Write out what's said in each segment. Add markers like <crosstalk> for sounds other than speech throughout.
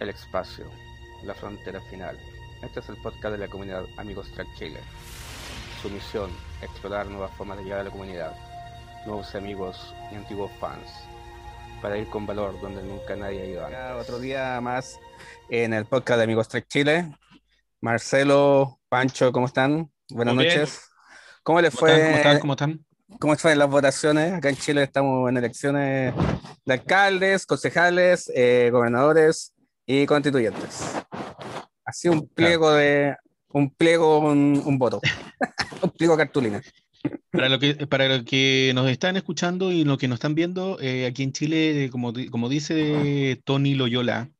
el espacio, la frontera final. Este es el podcast de la comunidad Amigos Track Chile. Su misión, explorar nuevas formas de llegar a la comunidad, nuevos amigos y antiguos fans, para ir con valor donde nunca nadie ha ido antes. Otro día más en el podcast de Amigos Track Chile. Marcelo, Pancho, ¿cómo están? Buenas Muy bien. noches. ¿Cómo les ¿Cómo fue? ¿Cómo están? ¿Cómo están? ¿Cómo fue las votaciones? Acá en Chile estamos en elecciones de alcaldes, concejales, eh, gobernadores y constituyentes. Así un pliego de un pliego, un, un voto. <laughs> un pliego cartulina. Para lo que, para lo que nos están escuchando y lo que nos están viendo, eh, aquí en Chile, eh, como, como dice Tony Loyola,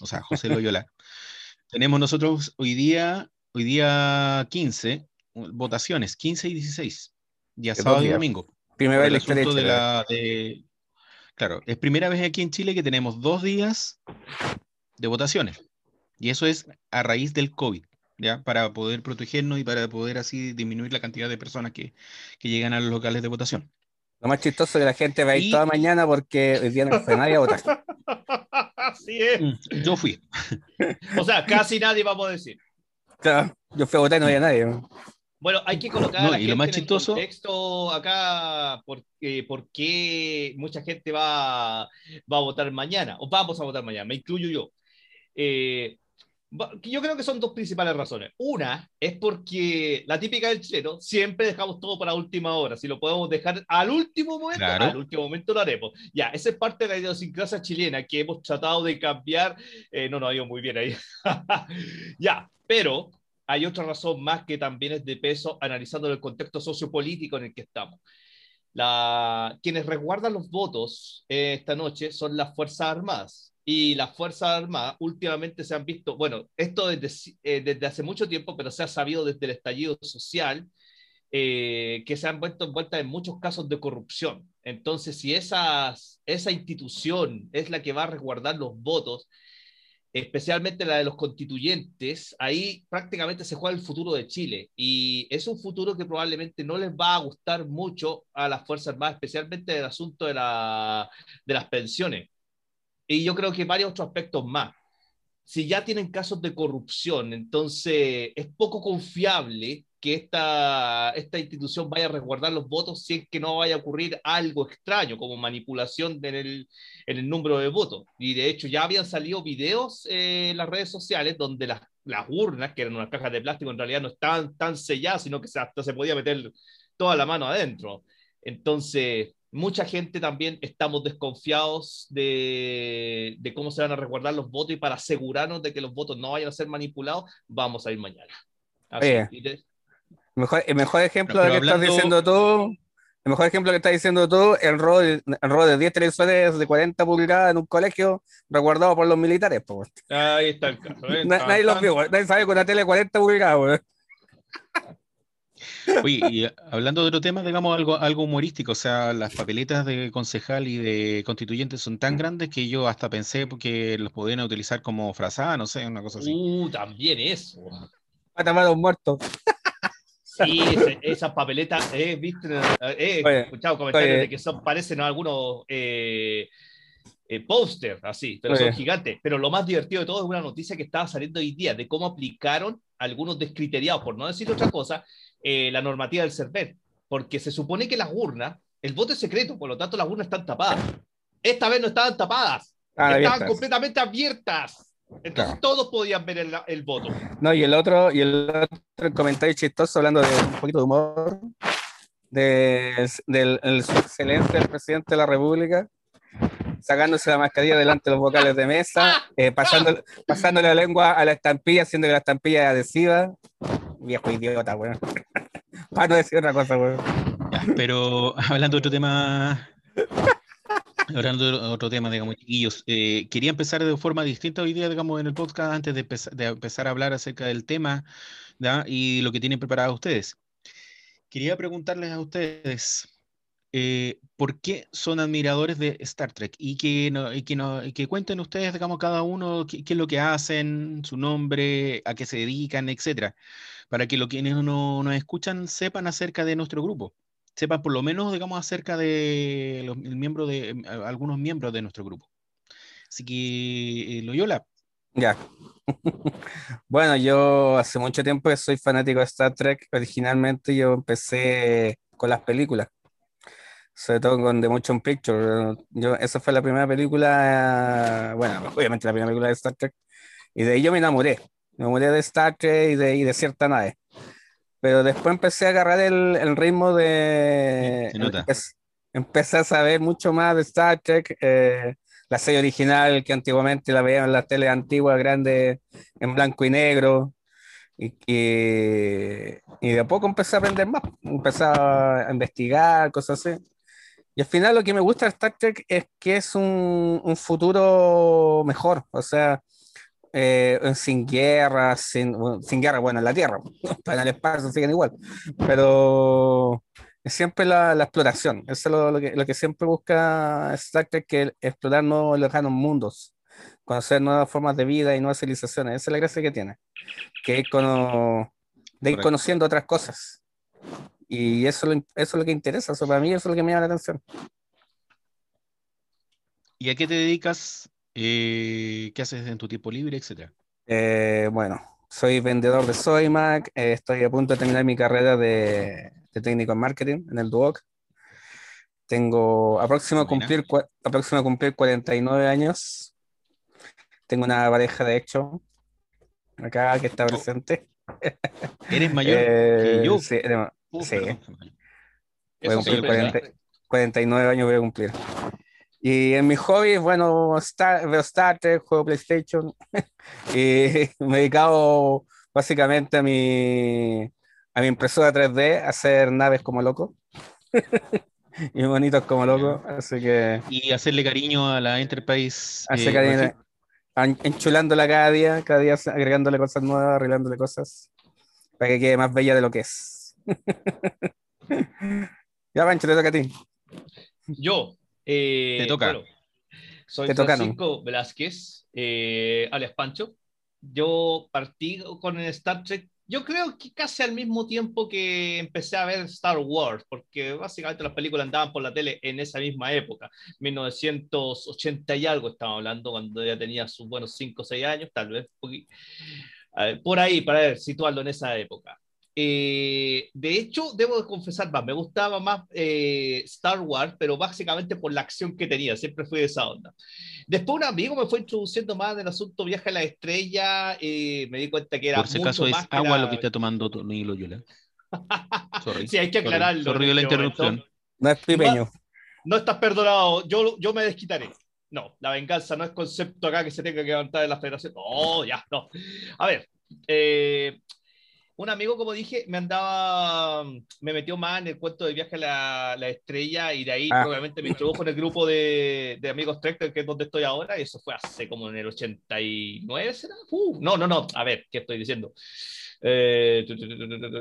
o sea, José Loyola, <laughs> tenemos nosotros hoy día, hoy día 15, votaciones, 15 y 16, día sábado y domingo. Primera vez en la de la, de- claro, es primera vez aquí en Chile que tenemos dos días de votaciones. Y eso es a raíz del COVID, ¿ya? Para poder protegernos y para poder así disminuir la cantidad de personas que, que llegan a los locales de votación. Lo más chistoso es que la gente va a ir Y- toda mañana porque hoy día no fue nadie a votar. <laughs> Así es. Mm, Yo fui. O sea, casi nadie vamos a decir. Claro, yo fui a votar y no había nadie. Bueno, hay que colocar No, a la y lo gente más en el contexto acá porque, por qué mucha gente va, va a votar mañana, o vamos a votar mañana, me incluyo yo. Eh, yo creo que son dos principales razones. Una es porque la típica del chileno, siempre dejamos todo para última hora. Si lo podemos dejar al último momento, Claro. al último momento lo haremos. Ya, esa es parte de la idiosincrasia chilena que hemos tratado de cambiar. Eh, no nos ha ido muy bien ahí. <laughs> ya, pero hay otra razón más que también es de peso analizando el contexto sociopolítico en el que estamos. La, quienes resguardan los votos eh, esta noche son las Fuerzas Armadas. Y las Fuerzas Armadas últimamente se han visto, bueno, esto desde, eh, desde hace mucho tiempo, pero se ha sabido desde el estallido social, eh, que se han vuelto envueltas en muchos casos de corrupción. Entonces, si esas, esa institución es la que va a resguardar los votos, especialmente la de los constituyentes, ahí prácticamente se juega el futuro de Chile y es un futuro que probablemente no les va a gustar mucho a las Fuerzas Armadas, especialmente el asunto de, la, de las pensiones. Y yo creo que varios otros aspectos más. Si ya tienen casos de corrupción, entonces es poco confiable que esta, esta institución vaya a resguardar los votos si es que no vaya a ocurrir algo extraño como manipulación en el, en el número de votos. Y de hecho ya habían salido videos eh, en las redes sociales donde las, las urnas, que eran unas cajas de plástico, en realidad no estaban tan selladas, sino que se- hasta se podía meter toda la mano adentro. Entonces, mucha gente también estamos desconfiados de, de cómo se van a resguardar los votos y para asegurarnos de que los votos no vayan a ser manipulados, vamos a ir mañana. Así, Oye, mejor, el mejor ejemplo Pero de que estás hablando- diciendo tú, el mejor ejemplo que estás diciendo tú, el rol, el rol de 10 televisores de 40 pulgadas en un colegio resguardado por los militares. po. Ahí está el caso. ¿eh? Na- nadie los vio, nadie sabe con una tele de 40 pulgadas. Oye, y eh, hablando de otro tema, digamos algo, algo humorístico, o sea, las papeletas de concejal y de constituyente son tan grandes que yo hasta pensé que los podían utilizar como frazada, no sé, una cosa así. Uh, también eso. Mata a los muertos. Sí, ese- esas papeletas, eh, viste, eh, he Oye, escuchado comentarios oye. de que son, parecen algunos eh, eh, póster, así, pero Oye. son gigantes. Pero lo más divertido de todo es una noticia que estaba saliendo hoy día de cómo aplicaron algunos descriteriados, por no decir otra cosa, eh, la normativa del CERVEL. Porque se supone que las urnas, el voto es secreto, por lo tanto las urnas están tapadas. Esta vez no estaban tapadas, Ah, estaban abiertas. completamente abiertas. Entonces Claro. todos podían ver el, el voto. No, y el otro, y el otro comentario chistoso, hablando de un poquito de humor, de, del el su excelencia del presidente de la República, sacándose la mascarilla delante de los vocales de mesa, <laughs> eh, pasando, pasando la lengua a la estampilla, haciendo que la estampilla es adhesiva. Viejo idiota, weón. Para no decir otra cosa, weón. Pero <laughs> hablando de otro tema, hablando de otro tema, digamos, chiquillos, eh, quería empezar de forma distinta hoy día, digamos, en el podcast antes de, empezar- a hablar acerca del tema y lo que tienen preparado ustedes. Quería preguntarles a ustedes, eh, ¿por qué son admiradores de Star Trek? Y que, que, que cuenten ustedes, digamos, cada uno qué, es lo que hacen, su nombre, a qué se dedican, etcétera, para que los quienes no nos escuchan sepan acerca de nuestro grupo sepan por lo menos, digamos, acerca de los el miembro de, eh, algunos miembros de nuestro grupo. Así que, eh, Loyola, Ya. <laughs> bueno, yo hace mucho tiempo que soy fanático de Star Trek. Originalmente yo empecé con las películas, sobre todo con The Motion Picture. Yo, esa fue la primera película, bueno, obviamente la primera película de Star Trek, y de ahí yo me enamoré. Me enamoré de Star Trek y de, y de cierta nave. Pero después empecé a agarrar el, el ritmo de... Se nota. empe- Empecé a saber mucho más de Star Trek, eh, la serie original que antiguamente la veían en las teles antiguas, grandes, en blanco y negro. Y, y, y de a poco empecé a aprender más, empecé a investigar, cosas así. Y al final lo que me gusta de Star Trek es que es un, un futuro mejor, o sea, eh, sin guerra, sin, sin guerra, bueno, en la Tierra, <laughs> en el espacio siguen igual, pero es siempre la, la exploración, eso es lo, lo que, lo que siempre busca Star Trek, que explorar nuevos lejanos mundos, conocer nuevas formas de vida y nuevas civilizaciones, esa es la gracia que tiene, que es cono- de ir Correcto. conociendo otras cosas. Y eso, eso es lo que interesa, eso para mí eso es lo que me llama la atención. ¿Y a qué te dedicas? Eh, ¿qué haces en tu tiempo libre, etcétera? Eh, bueno, soy vendedor de Soymac, eh, estoy a punto de terminar mi carrera de, de técnico en marketing en el Duoc. Tengo aproximo a Buena. cumplir, cua- aproximo cumplir 49 años. Tengo una pareja de hecho acá que está Oh. presente. ¿Eres mayor <laughs> Eh, que yo? sí, tenemos- Uh, sí. perdón. voy a cumplir siempre, 40 ¿verdad? 49 años voy a cumplir. Y en mis hobbies, bueno, Star, veo Star Trek, juego PlayStation <laughs> y me he dedicado básicamente a mi, a mi impresora 3D, a hacer naves como loco <laughs> y bonitos como loco. Así que Y hacerle cariño a la Enterprise. hace eh, cariño, enchulándola cada día, cada día agregándole cosas nuevas, arreglándole cosas para que quede más bella de lo que es. <laughs> ya, Pancho, te toca a ti. Yo. eh, Te toca. bueno, soy Te toca, Francisco Velázquez, eh, alias Pancho. Yo partí con el Star Trek, yo creo que casi al mismo tiempo que empecé a ver Star Wars, porque básicamente las películas andaban por la tele en esa misma época, 1980 y algo estamos hablando, cuando ya tenía sus buenos 5 o 6 años, tal vez por ahí, para ver, situarlo en esa época. Eh, de hecho, debo de confesar más, me gustaba más eh, Star Wars, pero básicamente por la acción que tenía, siempre fui de esa onda. Después un amigo me fue introduciendo más del asunto viaje a la estrella, eh, me di cuenta que era Por si mucho acaso es más agua la- lo que está tomando Tony Loyola. <laughs> Sorry. Sí, hay que aclararlo. Sorry la momento. interrupción. No es pipeño. No estás perdonado, yo, yo me desquitaré. No, la venganza no es concepto acá que se tenga que levantar de la federación. No, ya, no. A ver, eh, un amigo, como dije, me andaba, me metió más en el cuento de viaje a la, la estrella y de ahí Ah. obviamente me introdujo en el grupo de, de amigos Trek, que es donde estoy ahora, y eso fue hace como en el 89, ¿será? Uh, no, no, no, a ver, ¿qué estoy diciendo? Eh,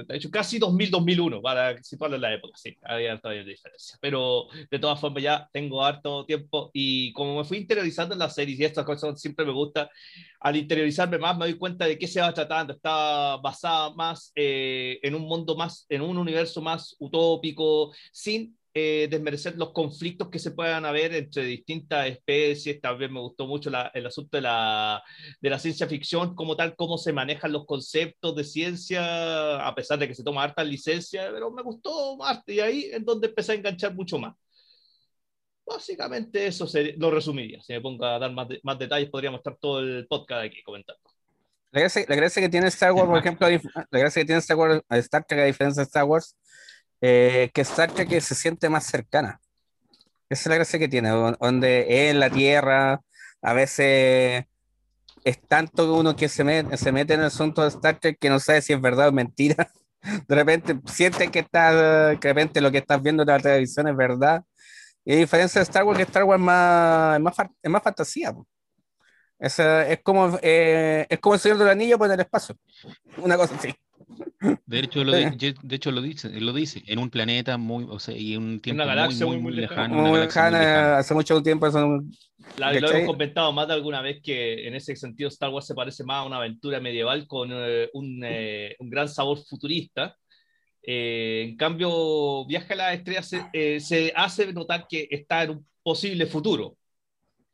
hecho, casi 2000, 2001, para situarlo en la época, sí, había harto de diferencia. Pero de todas formas, ya tengo harto tiempo y como me fui interiorizando en las series y estas cosas siempre me gusta, al interiorizarme más me doy cuenta de qué se va tratando. Está basada más eh, en un mundo más, en un universo más utópico, sin eh, desmerecer los conflictos que se puedan haber entre distintas especies. También me gustó mucho la, el asunto de la, de la ciencia ficción, como tal, cómo se manejan los conceptos de ciencia, a pesar de que se toma harta licencia, pero me gustó más y ahí es donde empecé a enganchar mucho más. Básicamente eso se, lo resumiría. Si me pongo a dar más, de- más detalles, podríamos estar todo el podcast aquí comentando. La gracia, la gracia que tiene Star Wars, por ejemplo, la gracia que tiene Star Wars, Star Trek a diferencia de Star Wars, eh, que Star Trek que se siente más cercana. Esa es la gracia que tiene, don- donde es en la Tierra, a veces es tanto uno que se se mete en el asunto de Star Trek que no sabe si es verdad o mentira. <laughs> De repente sientes que, está, que de repente lo que estás viendo en la televisión es verdad. Y a diferencia de Star Wars, que Star Wars es más, es más, fantasía. Es, es como, eh, es como el Señor del Anillo, pero en el espacio. Una cosa así. De hecho, lo, ye- de hecho lo dice, lo dice, en un planeta muy, o sea, y un tiempo muy, galaxia muy, muy, muy lejano, una lejana, lejana. hace mucho tiempo eso La- lo hemos comentado más de alguna vez que en ese sentido Star Wars se parece más a una aventura medieval con eh, un, eh, un gran sabor futurista. Eh, en cambio, Viaje a la Estrella se, eh, se hace notar que está en un posible futuro. O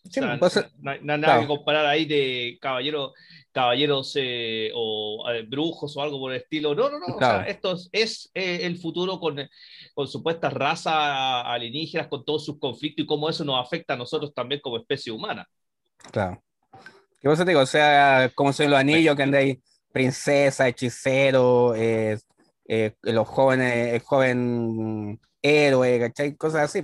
Sí, sea, pues, no, hay no hay nada claro. que comparar ahí de caballeros, caballeros eh, o eh, brujos o algo por el estilo. No, no, no. O sea, Claro. esto es, es, eh, el futuro con, con supuestas razas alienígenas, con todos sus conflictos y cómo eso nos afecta a nosotros también como especie humana. Claro. ¿Qué te digo? O sea, como son los anillos, que andáis princesa, hechicero, eh, eh, los jóvenes, el joven héroe, ¿cachai? Cosas así,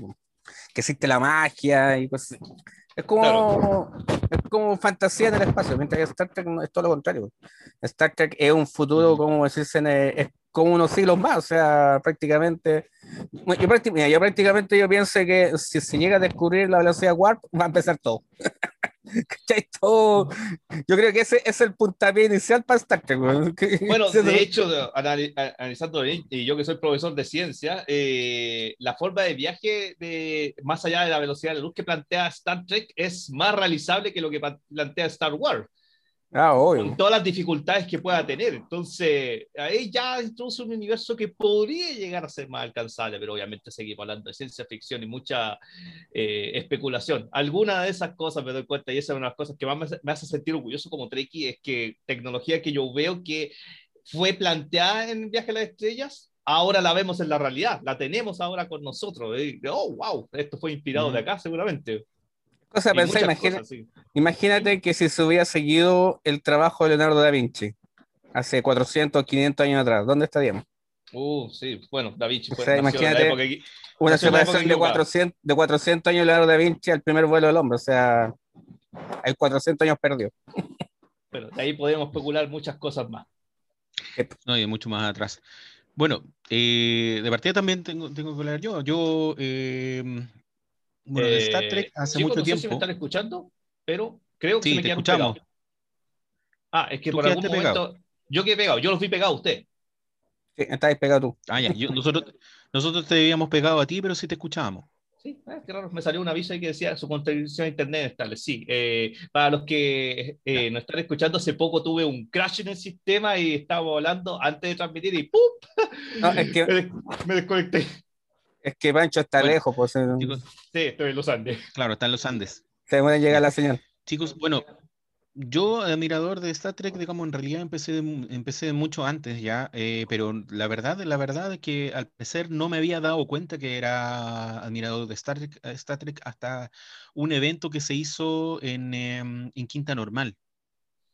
que existe la magia y cosas así. Es como, es como fantasía en el espacio, mientras que Star Trek es todo lo contrario. Star Trek es un futuro, como decirse, es como unos siglos más, o sea, prácticamente, yo, prácti- mira, yo prácticamente yo pienso que si se llega a descubrir la velocidad warp, va a empezar todo. <laughs> ¿Cachai? Todo, yo creo que ese es el puntapié inicial para Star Trek. <laughs> Bueno, de hecho, analizando bien, y yo que soy profesor de ciencia, eh, la forma de viaje de más allá de la velocidad de la luz que plantea Star Trek es más realizable que lo que plantea Star Wars, Ah, con obvio. todas las dificultades que pueda tener. Entonces, ahí ya introduce un universo que podría llegar a ser más alcanzable, pero obviamente seguimos hablando de ciencia ficción y mucha eh, especulación. Alguna de esas cosas me doy cuenta, y esa es una de las cosas que más me hace, me hace sentir orgulloso como Trekkie, es que tecnología que yo veo que fue planteada en Viaje a las Estrellas, ahora la vemos en la realidad, la tenemos ahora con nosotros. Y, oh, wow, esto fue inspirado de acá seguramente. O sea, muchas imagina- cosas, sí. imagínate que si se hubiera seguido el trabajo de Leonardo da Vinci hace 400, 500 años atrás, ¿dónde estaríamos? Uh, sí, bueno, Da Vinci O fue sea, en la imagínate- época que- Una separación de equivocada. 400, de 400 años de Leonardo da Vinci al primer vuelo del hombre, o sea, hay 400 años perdidos. Bueno, de ahí podemos especular muchas cosas más. No, y mucho más atrás. Bueno, eh, de partida también tengo, tengo que hablar yo. Yo, eh, bueno, de Star Eh, Trek hace chicos, mucho no sé si me están escuchando, pero creo que Sí, se me te escuchamos. Ah, es que por algún momento. pegado. Yo quedé pegado, yo lo fui pegado a usted. Sí, estáis pegado tú. Ah, ya, yo- nosotros, nosotros te habíamos pegado a ti, pero sí te escuchábamos. Sí, ah, qué raro, me salió un aviso ahí que decía su conexión a internet es estable. Sí, eh, para los que eh, nos están escuchando, hace poco tuve un crash en el sistema y estábamos hablando antes de transmitir y ¡pum! No, es que, Me, des- <laughs> me desconecté. Es que Pancho está Bueno, lejos, pues Chicos, Sí, estoy en los Andes. claro, está en los Andes. se en llegar la señal. Chicos, bueno, yo admirador de Star Trek, digamos, en realidad empecé, empecé mucho antes ya, eh, pero la verdad, la verdad es que al parecer no me había dado cuenta que era admirador de Star Trek, eh, Star Trek hasta un evento que se hizo en, em, en Quinta Normal,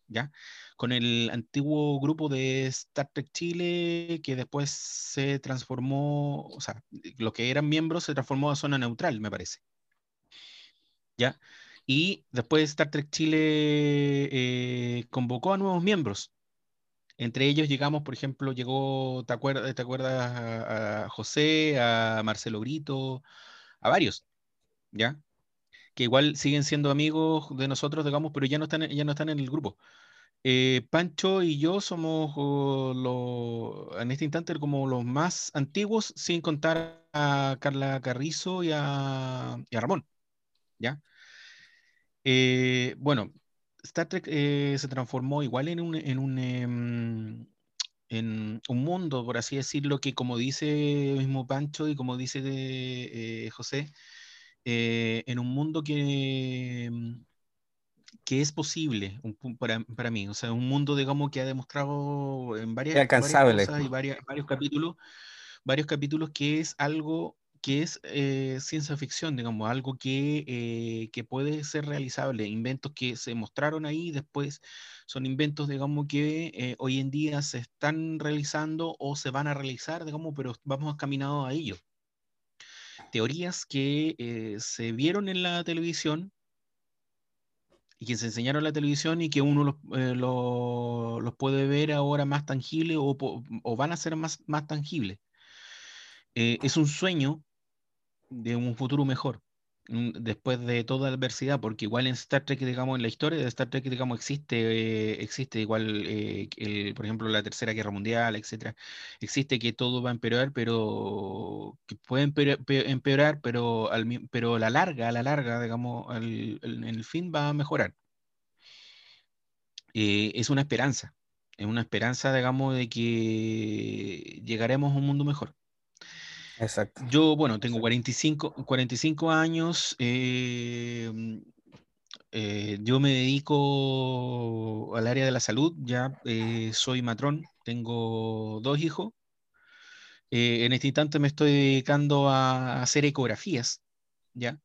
¿ya? Con el antiguo grupo de Star Trek Chile, que después se transformó, o sea, los que eran miembros se transformó a zona neutral, me parece. ¿Ya? Y después Star Trek Chile eh, convocó a nuevos miembros. Entre ellos llegamos, por ejemplo, llegó, ¿te acuerdas, te acuerdas a, a José, a Marcelo Brito, a varios, ¿ya? Que igual siguen siendo amigos de nosotros, digamos, pero ya no están, ya no están en el grupo. Eh, Pancho y yo somos oh, en este instante como los más antiguos, sin contar a Carla Carrizo y a, Ramón, ¿ya? Eh, bueno, Star Trek eh, se transformó igual en un, en un, em, en un mundo, por así decirlo, que como dice mismo Pancho y como dice José, en un mundo que, em, que es posible un para, para mí, o sea, un mundo, digamos, que ha demostrado en varias, varias cosas y varias- varios capítulos, varios capítulos que es algo que es eh, ciencia ficción, digamos, algo que, eh, que puede ser realizable, inventos que se mostraron ahí, después son inventos, digamos, que eh, hoy en día se están realizando o se van a realizar, digamos, pero vamos caminados a ello. Teorías que se vieron en la televisión y que se enseñaron en la televisión y que uno los, eh, lo- los puede ver ahora más tangibles o, o van a ser más, más tangibles. Eh, es un sueño de un futuro mejor después de toda adversidad, porque igual en Star Trek, digamos, en la historia de Star Trek, digamos, existe, existe igual, eh, por ejemplo, la Tercera Guerra Mundial, etcétera, existe que todo va a empeorar, pero que puede empeorar, pe- empeorar, pero, al, pero a la larga, a la larga, digamos, al- en el fin va a mejorar. Eh, es una esperanza, es una esperanza, digamos, de que llegaremos a un mundo mejor. Exacto. Yo, bueno, tengo 45, 45 años. eh, eh, yo me dedico al área de la salud, ya eh, soy matrón, tengo dos hijos. Eh, en este instante me estoy dedicando a hacer ecografías, ¿ya?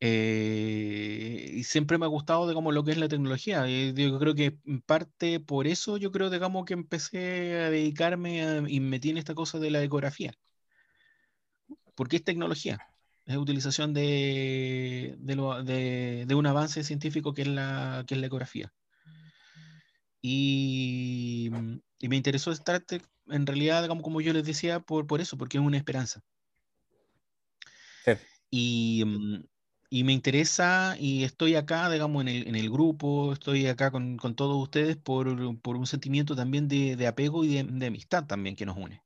y siempre me ha gustado, digamos, lo que es la tecnología. yo creo que en parte por eso yo creo, digamos, que empecé a dedicarme y me metí en esta cosa de la ecografía. Porque es tecnología es utilización de, de, un avance científico que es la, que es la ecografía. Y, me interesó estar en realidad, como, como yo les decía, por, por eso, porque es una esperanza. Y, y, me interesa y estoy acá, digamos, en el, en el grupo, estoy acá con, con todos ustedes por, por, un sentimiento también de, de apego y de, de, amistad también que nos une.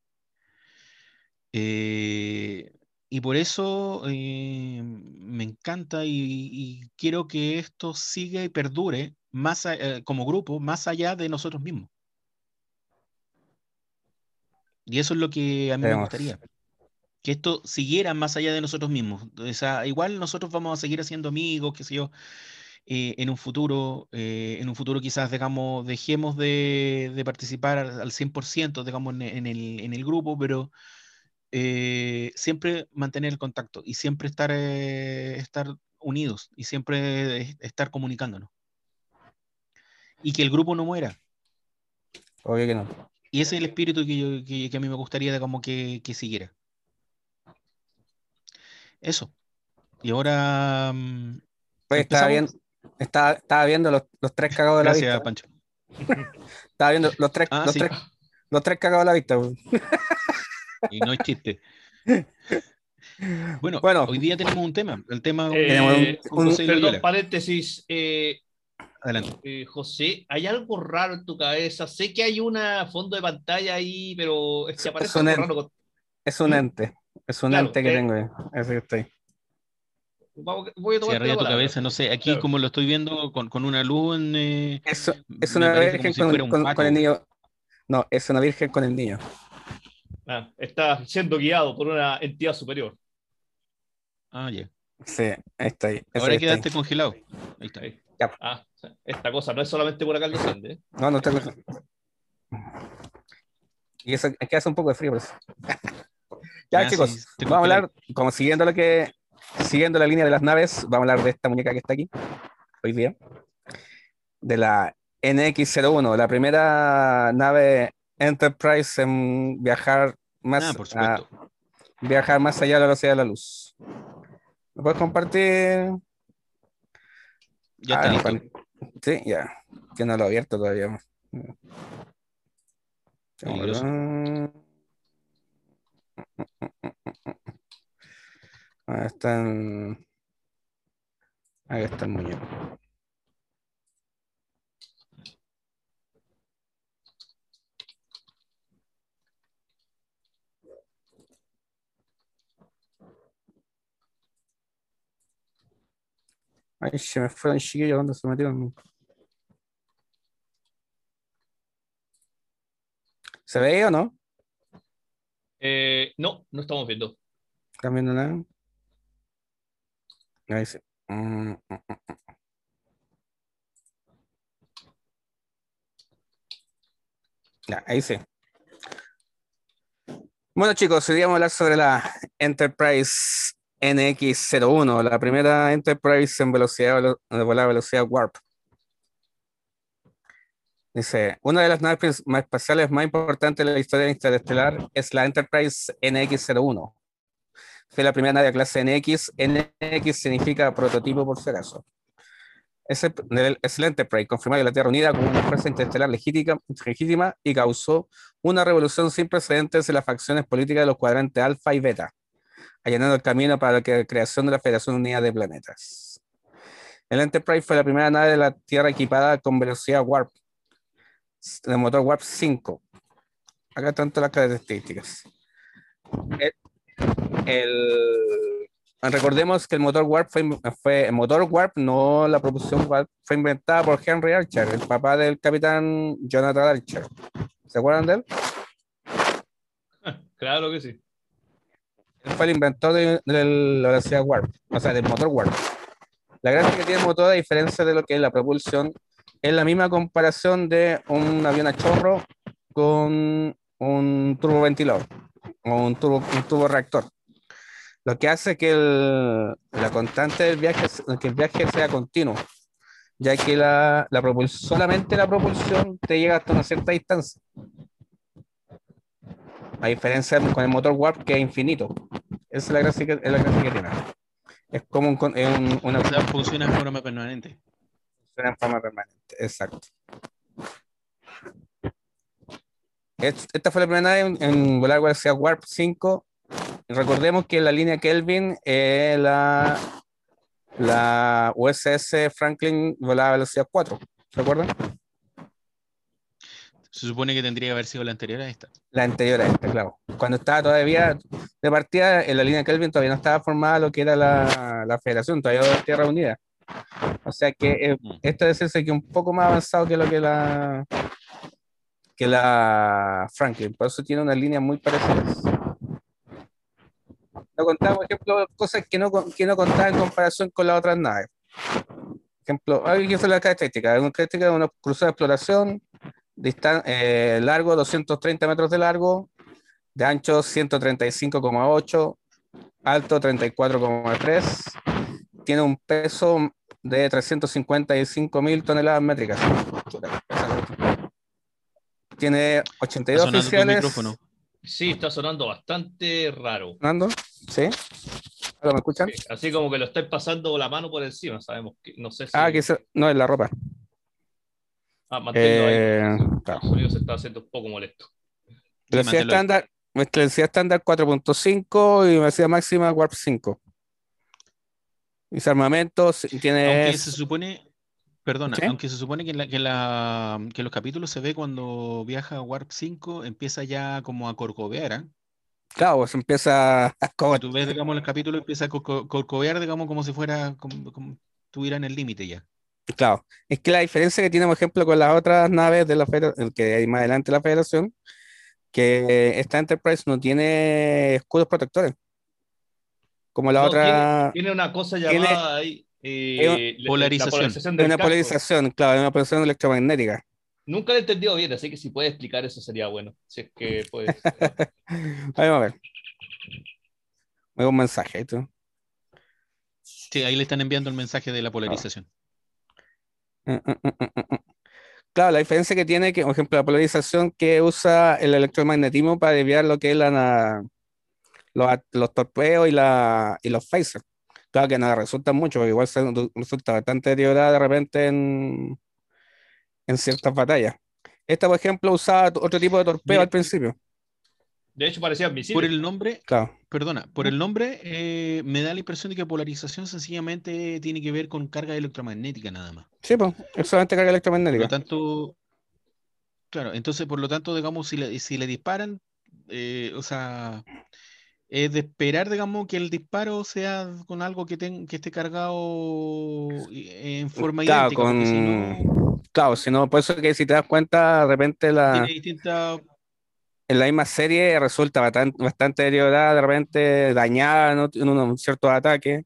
Eh, y por eso eh, me encanta y, quiero que esto siga y perdure más eh, como grupo, más allá de nosotros mismos. Y eso es lo que a mí me gustaría. Que esto siguiera más allá de nosotros mismos. O sea, igual nosotros vamos a seguir haciendo amigos, qué sé yo, eh, en un futuro, en un futuro quizás digamos, dejemos de, participar al, 100%, digamos, en, el, en el grupo, pero eh, siempre mantener el contacto y siempre estar, eh, estar unidos y siempre estar comunicándonos. Y que el grupo no muera. Obvio que no. Y ese es el espíritu que, que, a mí me gustaría como que, que siguiera. Eso. Y ahora... Mm, estaba, viendo, estaba, viendo los, los, tres cagados de la vista. Gracias, Pancho. <laughs> estaba viendo los tres, ah, los, tres, los tres cagados de la vista. <laughs> Y no es chiste. <laughs> Bueno, bueno, hoy día tenemos un tema. El tema. Eh, un, perdón, paréntesis. Eh, Adelante. Eh, José, ¿hay algo raro en tu cabeza? Sé que hay un fondo de pantalla ahí, pero es aparece un, ente, es un ¿Mm? ente. Es un ente que tengo. Ese que estoy. Voy a tomar tu cabeza, no sé, aquí como lo estoy viendo con, con una luz en... Eh, Eso, es una virgen con, con, con, el niño. No, es una virgen con el niño. Ah, está siendo guiado por una entidad superior. Ah, ya. Sí, ahí está ahí. Ahora quedaste congelado. Ahí está. Ahí. Ah, esta cosa no es solamente por acá el ¿eh? No, no está Y eso es que hace un poco de frío, <laughs> ya, ah, chicos, vamos a hablar, como siguiendo lo que, siguiendo la línea de las naves, vamos a hablar de esta muñeca que está aquí, hoy día, de la NX-01, la primera nave Enterprise en viajar más, ah, viajar más allá de la velocidad de la luz. ¿Lo puedes compartir? Ya está ah, Sí, ya. Yo no lo he abierto todavía. Ahí están. Ahí está el muñeco. Ay, se me fueron chiquillos, ¿dónde se metieron? ¿Se ve o no? Eh, no, no estamos viendo. ¿Están viendo nada? Ahí sí. Mm, mm, mm, ya, ahí sí. Bueno chicos, hoy vamos a hablar sobre la Enterprise NX01, la primera Enterprise en velocidad, volar velocidad Warp. Dice, una de las naves más espaciales más importantes de la historia interestelar es la Enterprise NX01. Fue la primera nave de clase NX. NX significa prototipo por si acaso. Es el, es Enterprise, confirmado en la Tierra Unida como una fuerza interestelar legítima, legítima y causó una revolución sin precedentes en las facciones políticas de los cuadrantes alfa y beta allanando el camino para la creación de la Federación Unida de Planetas. El Enterprise fue la primera nave de la Tierra equipada con velocidad Warp, de motor Warp 5. Acá están todas las características. recordemos que el motor Warp fue, el motor Warp, no la propulsión Warp, fue inventada por Henry Archer, el papá del capitán Jonathan Archer. ¿Se acuerdan de él? <laughs> Claro que sí fue el inventor de, la velocidad Warp, o sea, del motor Warp. La gracia que tiene el motor, a diferencia de lo que es la propulsión, es la misma comparación de un avión a chorro con un turboventilador o un turbo, un turbo reactor. Lo que hace que el- la constante del viaje, que el viaje sea continuo, ya que la, la propul- solamente la propulsión te llega hasta una cierta distancia. A diferencia con el motor Warp que es infinito. Esa es la gracia que, es la gracia que tiene. Es como un, es un- una O sea, funciona de forma permanente. Funciona en forma permanente, exacto. Es- Esta fue la primera nave en, en volar velocidad Warp 5. Recordemos que la línea Kelvin, eh, la, la USS Franklin volaba a velocidad 4. ¿Se acuerdan? Se supone que tendría que haber sido la anterior a esta. La anterior a esta, claro. Cuando estaba todavía de partida en la línea Kelvin, todavía no estaba formada lo que era la, la Federación, todavía no era Tierra Unida. O sea que eh, Mm. esto debe ser que un poco más avanzado que lo que la que la Franklin, por eso tiene una línea muy parecida. No contaba, por ejemplo, cosas que no, que no contaba en comparación con las otras naves. Por ejemplo, hay que hacer la característica, una característica de una cruzada de exploración, distan- eh, largo 230 metros de largo, de ancho 135,8, alto 34,3, tiene un peso de 355 mil toneladas métricas. Tiene Está 82 sonando tu oficiales. micrófono. Sí, está sonando bastante raro. ¿Sonando? ¿Sí? ¿Ahora me escuchan? Sí, Así como que lo estáis pasando la mano por encima, sabemos que no sé si. Ah, que se- no, es la ropa. Ah, manténlo ahí. Eh, claro. El sonido se está haciendo un poco molesto. Velocidad estándar, velocidad estándar 4.5 y velocidad máxima Warp 5. Y su armamento si- tiene Aunque se supone, perdona, ¿Sí? aunque se supone que, en la, que, la, que en los capítulos se ve cuando viaja a Warp 5, empieza ya como a corcovear, ¿ah? claro, pues empieza a <laughs> Si tú ves, digamos, los capítulos, empieza a corco- corcovear, digamos, como si fuera, como, como estuviera en el límite ya. Claro, es que la diferencia que tiene, por ejemplo, con las otras naves de la Federación, que hay más adelante la Federación, que esta Enterprise no tiene escudos protectores. Como la No, otra, Tiene una cosa Tiene- llamada ahí. eh, la- Polarización. la polarización una casco. polarización, claro, es una polarización electromagnética. Nunca lo he entendido bien, así que si puede explicar eso sería bueno. Si es que <laughs> puedes. Vamos a ver. Me un mensaje. ¿tú? Sí, ahí le están enviando el mensaje de la polarización. Mm, mm, mm, mm, mm. Claro, la diferencia que tiene, que, por ejemplo, la polarización que usa el electromagnetismo para desviar lo que es la, los, los torpedos y, la, y los phasers. Claro que nada resulta mucho, igual se, resulta bastante deteriorada de repente en, en ciertas batallas. Esta, por ejemplo, usaba otro tipo de torpedo Mira. al principio. De hecho, parecían misiles. Por el nombre, Claro, perdona, por el nombre eh, me da la impresión de que polarización sencillamente tiene que ver con carga electromagnética nada más. sí, pues, es solamente carga Por lo electromagnética. tanto, claro, entonces por lo tanto, digamos, si le, si le disparan, eh, o sea, es de esperar, digamos, que el disparo sea con algo que, ten- que esté cargado en forma Claro, idéntica, si no. Claro, si no, por eso que si te das cuenta, de repente la... tiene distintas en la misma serie resulta bastante, bastante deteriorada, de repente dañada ¿no? en unos ciertos ataques.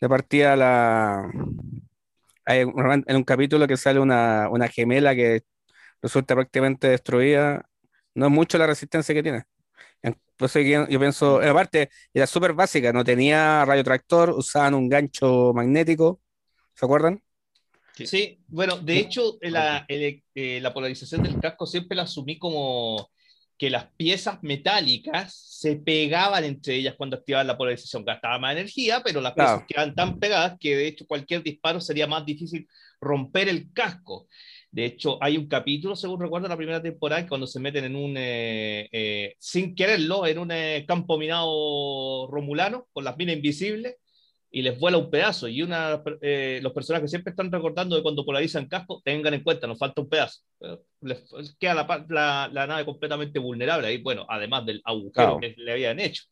De partida, la... hay un- en un capítulo que sale una, una gemela que resulta prácticamente destruida. No es mucho la resistencia que tiene. Entonces yo, yo pienso, aparte, era súper básica, no tenía radiotractor, usaban un gancho magnético, ¿se acuerdan? Sí, bueno, de hecho, la, el- eh, la polarización del casco siempre la asumí como que las piezas metálicas se pegaban entre ellas cuando activaban la polarización. Gastaba más energía, pero las Claro. piezas quedan tan pegadas que de hecho cualquier disparo sería más difícil romper el casco. De hecho, hay un capítulo, según recuerdo, en la primera temporada, cuando se meten en un, eh, eh, sin quererlo, en un eh, campo minado romulano, con las minas invisibles, y les vuela un pedazo. Y una, eh, los personajes siempre están recordando de cuando polarizan casco, tengan en cuenta, nos falta un pedazo. Les queda la, la- la nave completamente vulnerable ahí, bueno, además del agujero Claro. que le habían hecho.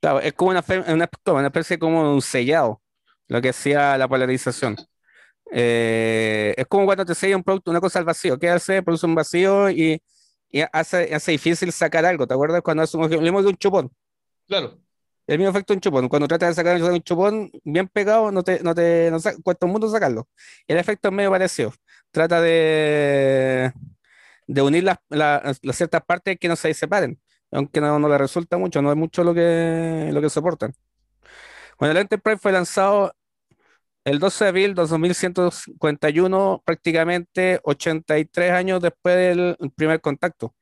Claro, es como una, una, una especie como un sellado, lo que hacía la polarización. Eh, es como cuando te sella un producto, una cosa al vacío, ¿qué hace? Produce un vacío y, y hace, hace difícil sacar algo. ¿Te acuerdas cuando hace un, le de un chupón? Claro, El mismo efecto de un chupón. Cuando tratas de sacar un chupón bien pegado, no te, no te no cuesta un mundo sacarlo. El efecto es medio parecido. Trata de, de unir las, las- las ciertas partes que no se separen. Aunque no, no le resulta mucho, no es mucho lo que, lo que soportan. Bueno, el Enterprise fue lanzado el 12 de abril de 2151, prácticamente 83 años después del primer contacto.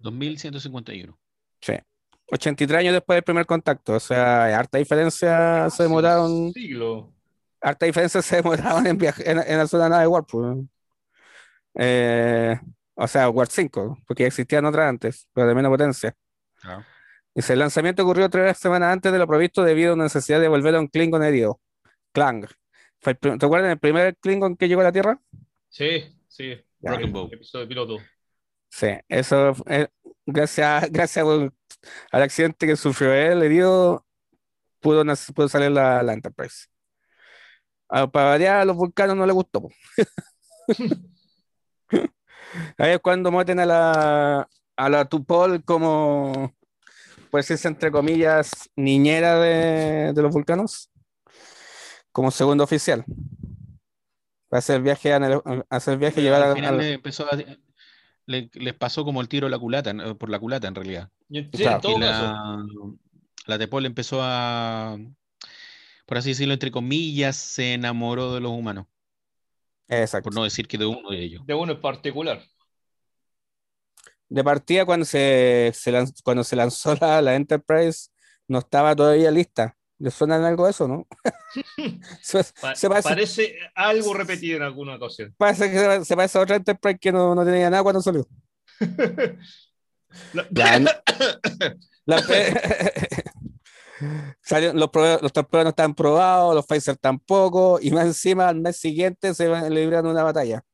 2151. Sí. 83 años después del primer contacto. O sea, harta diferencia se demoraron. Siglo. Harta diferencia se demoraron en, viaje- en, en hacer una nave Warp. pues. Eh, o sea, Warp 5, porque existían otras antes, pero de menos potencia. Claro. Dice, el lanzamiento ocurrió tres semanas antes de lo previsto debido a una necesidad de volver a un Klingon herido. Clang. El ¿Te acuerdas del primer Klingon que llegó a la Tierra? Sí, sí. Broken Bow. Episodio piloto. Sí, eso, eh, gracias, <laughs> gracias al accidente que sufrió él, herido, pudo, pudo salir la, la Enterprise. A, para variar, a los vulcanos no les gustó. <laughs> Ahí es cuando meten a la, a la Tupol como, por decirse entre comillas, niñera de, de los vulcanos, como segundo oficial. Hacer viaje, a, hacer viaje llevar Al a- final al- le empezó a- le- les pasó como el tiro la culata, eh, por la culata en realidad. Y en, sí, Claro. en todo Y caso. la, la Tepol empezó a, por así decirlo, entre comillas, se enamoró de los humanos, Exacto. por no decir que de uno de ellos. De uno en particular. De partida, cuando se, se lanz- cuando se lanzó la, la Enterprise, no estaba todavía lista. ¿Le suena en algo eso, no? <laughs> se, Pa- se parece, parece algo repetido en alguna ocasión. parece que se, se parece a otra Enterprise que no, no tenía nada cuando salió. <laughs> La- <laughs> la- Salió- los, los torpedos no están probados, los Pfizer tampoco, y más encima al mes siguiente se libraron una batalla.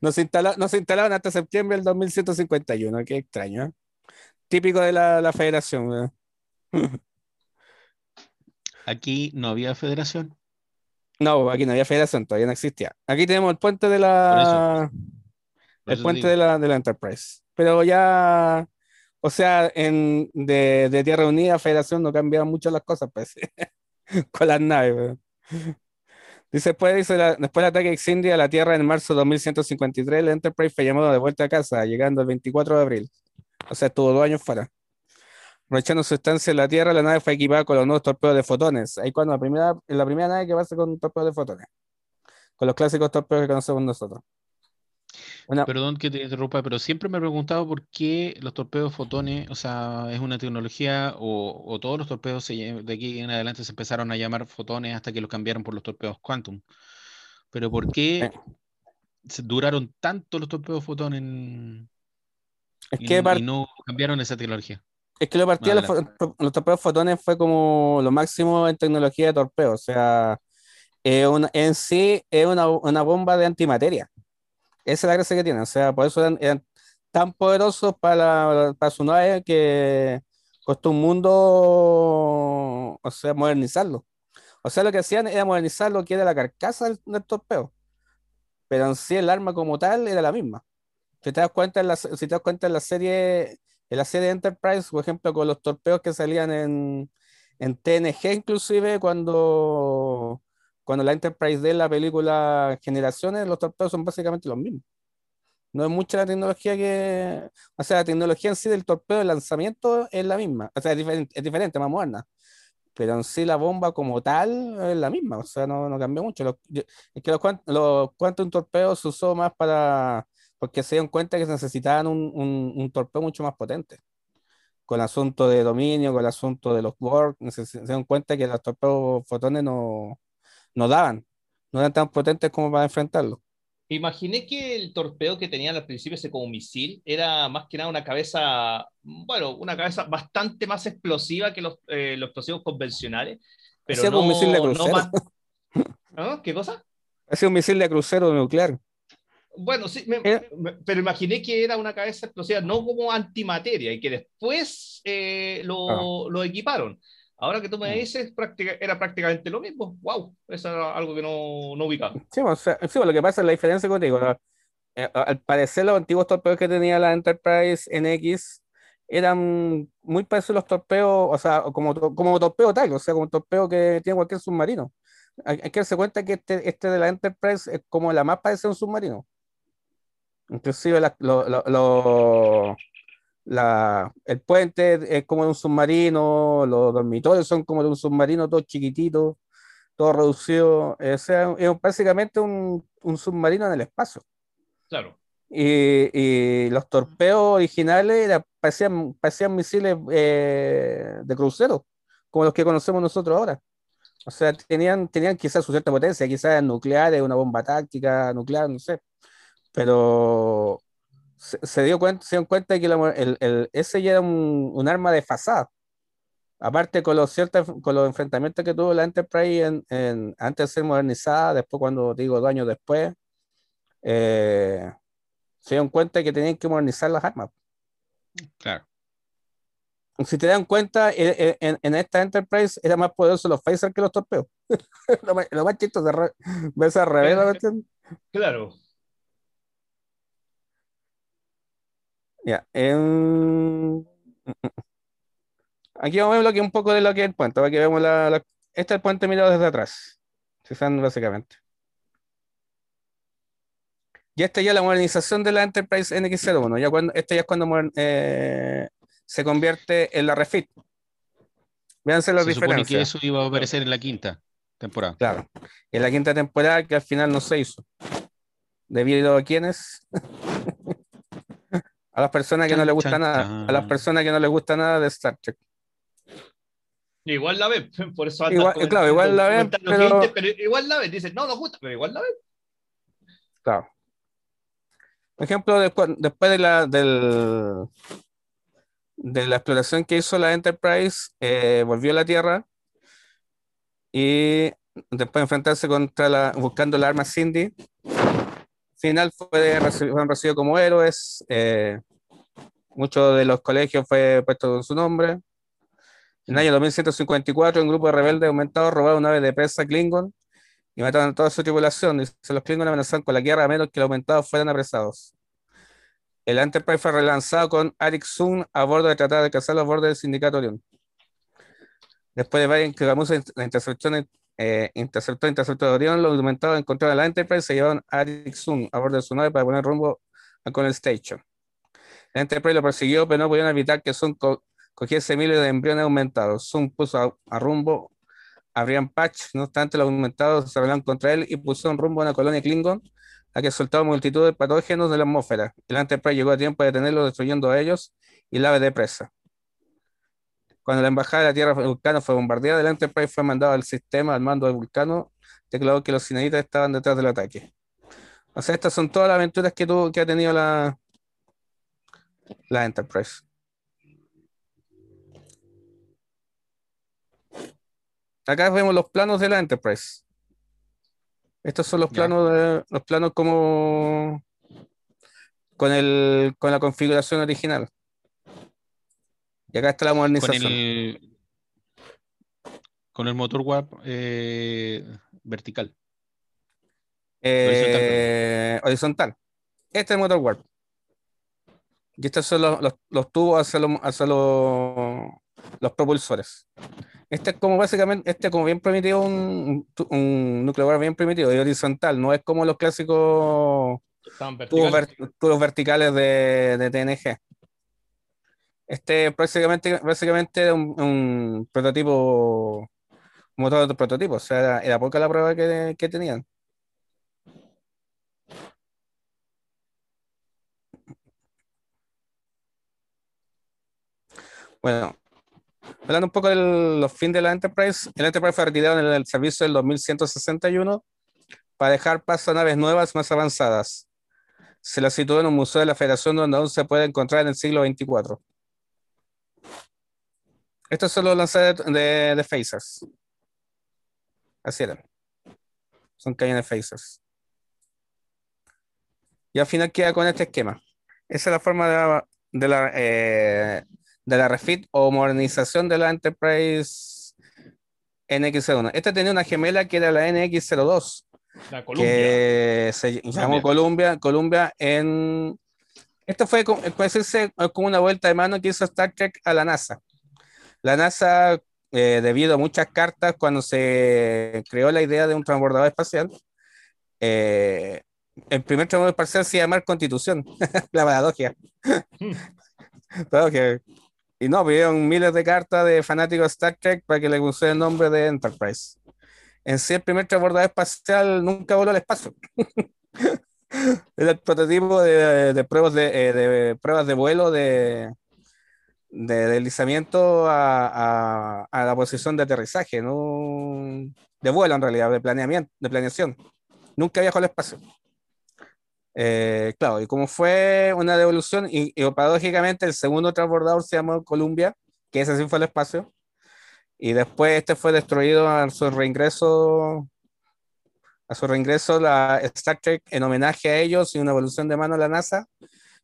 No se, instala- no se instalaron hasta septiembre del 2151, qué extraño. ¿eh? Típico de la, la federación. ¿eh? <laughs> Aquí no había federación. No, aquí no había federación, todavía no existía. Aquí tenemos el puente de la, por el eso puente de la, de la Enterprise. Pero ya, o sea, en, de, de Tierra Unida a Federación no cambiaron mucho las cosas, pues, <laughs> con las naves. weón. Dice, después, dice la- después del ataque de Xindi a la Tierra en marzo de 2153, la Enterprise fue llamada de vuelta a casa, llegando el 24 de abril. O sea, estuvo dos años fuera. Aprovechando su estancia en la Tierra, la nave fue equipada con los nuevos torpedos de fotones. Ahí cuando la primera, la primera nave que pasa con torpedos de fotones. Con los clásicos torpedos que conocemos nosotros. Una, Perdón que te interrumpa, pero siempre me he preguntado por qué los torpedos fotones, o sea, es una tecnología o, o todos los torpedos se de aquí en adelante se empezaron a llamar fotones hasta que los cambiaron por los torpedos quantum. Pero ¿por qué duraron tanto los torpedos fotones en- es y, que par- y no cambiaron esa tecnología? Es que lo partida los, los torpedos fotones fue como lo máximo en tecnología de torpeo. O sea, es una- en sí es una, una bomba de antimateria. Esa es la gracia que tiene. O sea, por eso eran, eran tan poderosos para, para su nave que costó un mundo, o sea, modernizarlo. O sea, lo que hacían era modernizar lo que era la carcasa del, del torpeo. Pero en sí el arma como tal era la misma. Si te das cuenta en la, si te das cuenta en la serie, en la serie Enterprise, por ejemplo, con los torpeos que salían en, en TNG, inclusive cuando, cuando la Enterprise de la película Generaciones, los torpeos son básicamente los mismos. No es mucha la tecnología que, o sea, la tecnología en sí del torpeo de lanzamiento es la misma, o sea, es diferente, es diferente, más moderna. Pero en sí la bomba como tal es la misma, o sea, no, no cambió mucho. Los- es que los, los Quantum torpeos se usó más para, porque se dieron cuenta que necesitaban un, un, un torpeo mucho más potente. Con el asunto de dominio, con el asunto de los Borg, neces- se dieron cuenta que los torpeos fotones no, no daban, no eran tan potentes como para enfrentarlo. Imaginé que el torpedo que tenían al principio ese como misil era más que nada una cabeza, bueno, una cabeza bastante más explosiva que los, eh, los explosivos convencionales. Pero no, un misil de no crucero. más- <laughs> ¿Ah? ¿Qué cosa? Ha sido un misil de crucero nuclear. Bueno, sí, me- Eh. me- pero imaginé que era una cabeza explosiva, no como antimateria, y que después eh, lo, lo equiparon. Ahora que tú me Ah. Mm. dices, práctica- era prácticamente lo mismo. ¡Wow! Eso era algo que no, no ubicaba. Sí, o sea, sí, lo que pasa es la diferencia contigo. la- eh, al parecer, los antiguos torpedos que tenía la Enterprise NX eran muy parecidos a los torpedos, o sea, como, como torpeo tal, o sea, como torpeo que tiene cualquier submarino. Hay, hay que darse cuenta que este, este de la Enterprise es como la más parecida a un submarino. Inclusive la- lo- lo- lo- la- el puente es como de un submarino, los dormitorios son como de un submarino, todo chiquitito, todo reducido. O sea, es básicamente un, un submarino en el espacio. Claro. Y, y los torpedos originales era- parecían, parecían misiles eh, de crucero, como los que conocemos nosotros ahora. O sea, tenían, tenían quizás su cierta potencia, quizás nucleares, una bomba táctica nuclear, no sé. Pero se, se dio cuenta, se dieron cuenta de que la- el, el- ese ya era un, un arma desfasada. Aparte con los, ciertos, con los enfrentamientos que tuvo la Enterprise en, en- antes de ser modernizada, después cuando digo dos años después, eh, se dieron cuenta que tenían que modernizar las armas. Claro. Si te dan cuenta, eh, eh, en, en esta Enterprise era más poderoso los phasers que los torpedos. <laughs> lo, más, lo más chistoso, re- ves al revés. Claro. Ya, em, Aquí vamos a ver lo que un poco de lo que es el puente. Aquí vemos la, la- este es el puente mirado desde atrás. Dan básicamente. Y esta ya es la modernización de la Enterprise NX01. Ya cuando, este ya es cuando eh, se convierte en la refit. Véanse las Se supone que diferencias. eso iba a aparecer en la quinta temporada. Claro. En la quinta temporada que al final no se hizo. Debido a quienes. <laughs> a las personas que no les gusta chan, nada. A las personas que no les gusta nada de Star Trek. Igual la ven, <laughs> por eso Igual- claro, igual la ven, pero- gente, pero igual la ven. Dicen, no nos gusta, pero igual la ven. Claro. Por ejemplo, después, después de la, del, de la exploración que hizo la Enterprise, eh, volvió a la Tierra y después de enfrentarse contra la, buscando la arma Cindy, final fue fueron recibidos como héroes. eh, muchos de los colegios fue puesto con su nombre. En el año 2154, un grupo de rebeldes aumentados robaron una nave de presa Klingon y mataron a toda su tripulación. Dice, los Klingon amenazaron con la guerra a menos que los aumentados fueran apresados. El Enterprise fue relanzado con Arik Sun a bordo de tratar de cazar los bordes del Sindicato Orión. Después de varias escaramuzas, la intercepción, eh, interceptó interceptó de Orión, los aumentados encontraron a la Enterprise se llevaron a Arik Sun a bordo de su nave para poner rumbo a Connell Station. La Enterprise lo persiguió, pero no pudieron evitar que Sun co- cogiese miles de embriones aumentados. Sun puso a, rumbo a Brian Patch, no obstante, los aumentados se rebelaron contra él y puso en rumbo a una colonia Klingon, la que soltaba multitud de patógenos de la atmósfera. El Enterprise llegó a tiempo de detenerlos, destruyendo a ellos y la ave de presa. Cuando la embajada de la Tierra de Vulcano fue bombardeada, el Enterprise fue mandado al sistema al mando de Vulcano, declaró que los sinaditas estaban detrás del ataque. O sea, estas son todas las aventuras que, tuvo, que ha tenido la, la Enterprise. Acá vemos los planos de la Enterprise. Estos son los planos, de- los planos como con el con la configuración original. Y acá está la Con modernización. el, con el motor warp eh, vertical. Eh, horizontal. Este es el motor warp. Y estos son los, los- los tubos hacia, los- hacia los, los propulsores. Este es como básicamente, este es como bien primitivo, un, un, warp bien primitivo, y horizontal, no es como los clásicos tubos, ver- tubos verticales de, de TNG. Este prácticamente, prácticamente era un, prototipo, un motor de prototipo, o sea, era, era poca la prueba que, que tenían. Bueno, hablando un poco de los fines de la Enterprise, el Enterprise fue retirado en el servicio del 2161 para dejar paso a naves nuevas más avanzadas. Se la situó en un museo de la Federación donde aún se puede encontrar en el siglo 24. Esto solo lancé de, de, de Faces. Así era. Son cañones de Faces. Y al final queda con este esquema. Esa es la forma de la, de la, eh, de la refit o modernización de la Enterprise NX01. Esta tenía una gemela que era la NX02. La Columbia. Que se llamó Columbia, Columbia en esto fue puede decirse, como una vuelta de mano que hizo Star Trek a la NASA. La NASA, eh, debido a muchas cartas, cuando se creó la idea de un transbordador espacial, eh, el primer transbordador espacial se llama Constitución, <laughs> la paradoja. <laughs> Paradoja. Y no, pidieron miles de cartas de fanáticos de Star Trek para que le pusieran el nombre de Enterprise. En sí, el primer transbordador espacial nunca voló al espacio. <laughs> El prototipo de, de pruebas de, eh, de, pruebas de vuelo de, de deslizamiento a, a, a, la posición de aterrizaje, no de vuelo en realidad, de planeamiento, de planeación. Nunca viajó al espacio. Eh, claro, y como fue una devolución, y, y, paradójicamente el segundo transbordador se llamó Columbia, que ese sí fue al espacio, y después este fue destruido a su reingreso, a su reingreso la Star Trek en homenaje a ellos y una evolución de mano a la NASA.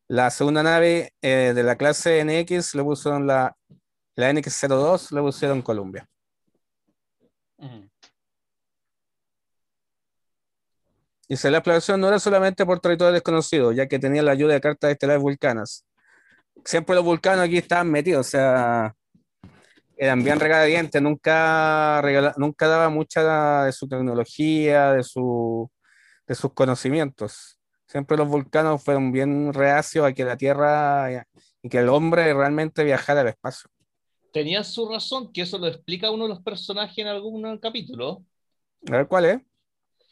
La segunda nave eh, de la clase NX le pusieron la, la NX-02, le pusieron Columbia. -huh. Y la exploración no era solamente por territorio desconocido, ya que tenía la ayuda de cartas estelares vulcanas. Siempre los vulcanos aquí estaban metidos, o sea, eran bien regadientes, nunca, regala, nunca daba mucha de su tecnología, de, su, de sus conocimientos. Siempre los vulcanos fueron bien reacios a que la Tierra y que el hombre realmente viajara al espacio. Tenía su razón, que eso lo explica uno de los personajes en algún capítulo. A ver cuál es.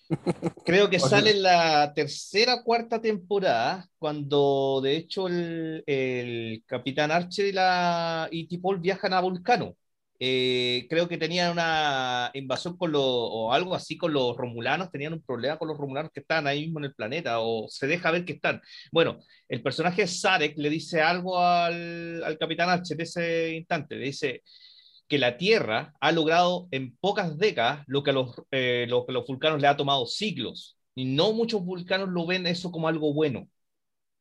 <laughs> Creo que sale en la tercera o cuarta temporada, cuando de hecho el, el capitán Archer y, la, y Tipol viajan a Vulcano. Eh, creo que tenían una invasión con los, o algo así con los romulanos, tenían un problema con los romulanos que están ahí mismo en el planeta, o se deja ver que están. Bueno, el personaje Sarek le dice algo al, al capitán Archer en ese instante, le dice, que la Tierra ha logrado en pocas décadas lo que a los, eh, lo que los vulcanos le ha tomado siglos. Y no muchos vulcanos lo ven eso como algo bueno.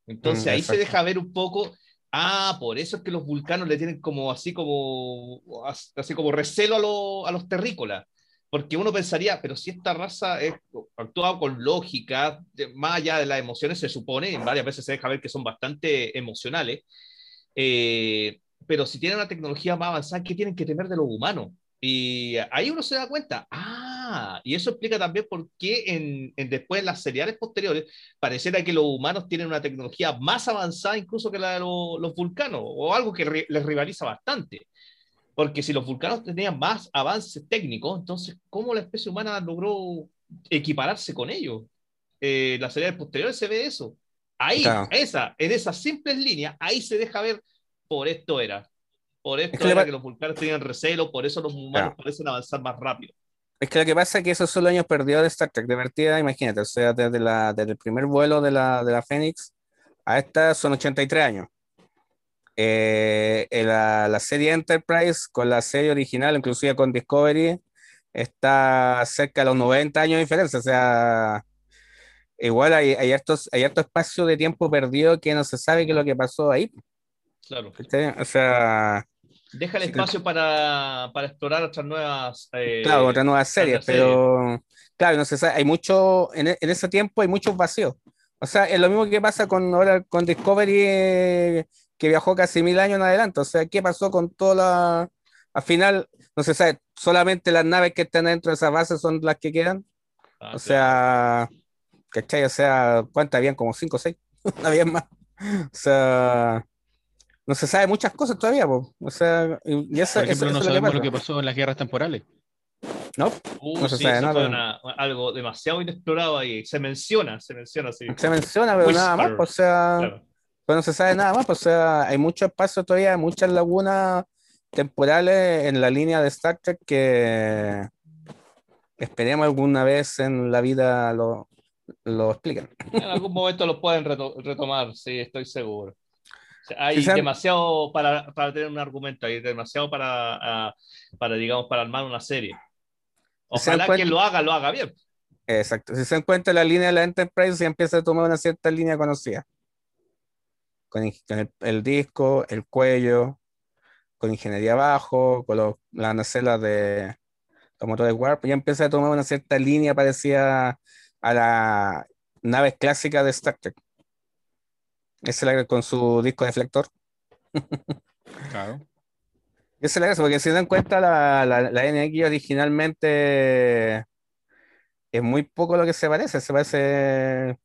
Entonces mm, ahí exacto. se deja ver un poco, ah, por eso es que los vulcanos le tienen como así como, así como recelo a, lo, a los terrícolas. Porque uno pensaría, pero si esta raza es, actúa con lógica, más allá de las emociones, se supone, en varias veces se deja ver que son bastante emocionales, eh, pero si tienen una tecnología más avanzada, ¿qué tienen que temer de los humanos? Y ahí uno se da cuenta, ah, y eso explica también por qué en, en después en las seriales posteriores pareciera que los humanos tienen una tecnología más avanzada incluso que la de los, los vulcanos, o algo que ri, les rivaliza bastante. Porque si los vulcanos tenían más avances técnicos, entonces, ¿cómo la especie humana logró equipararse con ellos? Eh, las seriales posteriores se ve eso. Ahí, claro. esa, en esas simples líneas, ahí se deja ver por esto era. Por esto es que era que los vulcanos tenían recelo, por eso los humanos claro. parecen avanzar más rápido. Es que lo que pasa es que esos son los años perdidos de Star Trek, de partida, imagínate, o sea, desde, la, desde el primer vuelo de la, de la Fénix a esta son 83 años. Eh, la, la, serie Enterprise con la serie original, inclusive con Discovery, está cerca de los 90 años de diferencia, o sea, igual hay, hay, hartos, hay harto espacio de tiempo perdido que no se sabe qué es lo que pasó ahí. Claro. O sea. Deja el espacio para, para explorar otras nuevas. Eh, claro, otras nuevas series, pero. Serie. Claro, no sabe. Hay mucho. En, en, ese tiempo hay muchos vacíos. O sea, es lo mismo que pasa con ahora con Discovery, eh, que viajó casi mil años en adelante. O sea, ¿qué pasó con toda la. Al final, no se sabe, solamente las naves que están dentro de esa base son las que quedan. Ah, o sea, ¿cachai? O sea, ¿cuántas habían? Como cinco o seis. <laughs> no habían más. O sea, no se sabe muchas cosas todavía, po. o sea, y esa, Por ejemplo, eso, no eso sabemos lo que, pasó en las guerras temporales. No, uh, no se sí, sabe nada. Una, algo demasiado inexplorado ahí. Se menciona, se menciona, sí. Se menciona, pero Whisper. nada más, o sea, claro. pero no se sabe nada más, o sea, hay mucho espacio todavía, muchas lagunas temporales en la línea de Star Trek que esperemos alguna vez en la vida lo, lo expliquen. En algún momento lo pueden retomar, sí, estoy seguro. Hay demasiado para, para, tener un argumento, hay demasiado para, uh, para, digamos, para armar una serie. Ojalá que lo haga, lo haga bien. Exacto. Si se encuentra la línea de la Enterprise, se empieza a tomar una cierta línea conocida. Con, el, el, disco, el cuello, con ingeniería abajo, con los, las nacelas de los motores Warp, ya empieza a tomar una cierta línea parecida a la naves clásicas de Star Trek. Ese la con su disco deflector. Claro. Esa es la porque si se dan cuenta, la, la, la NX originalmente es muy poco lo que se parece. Se parece.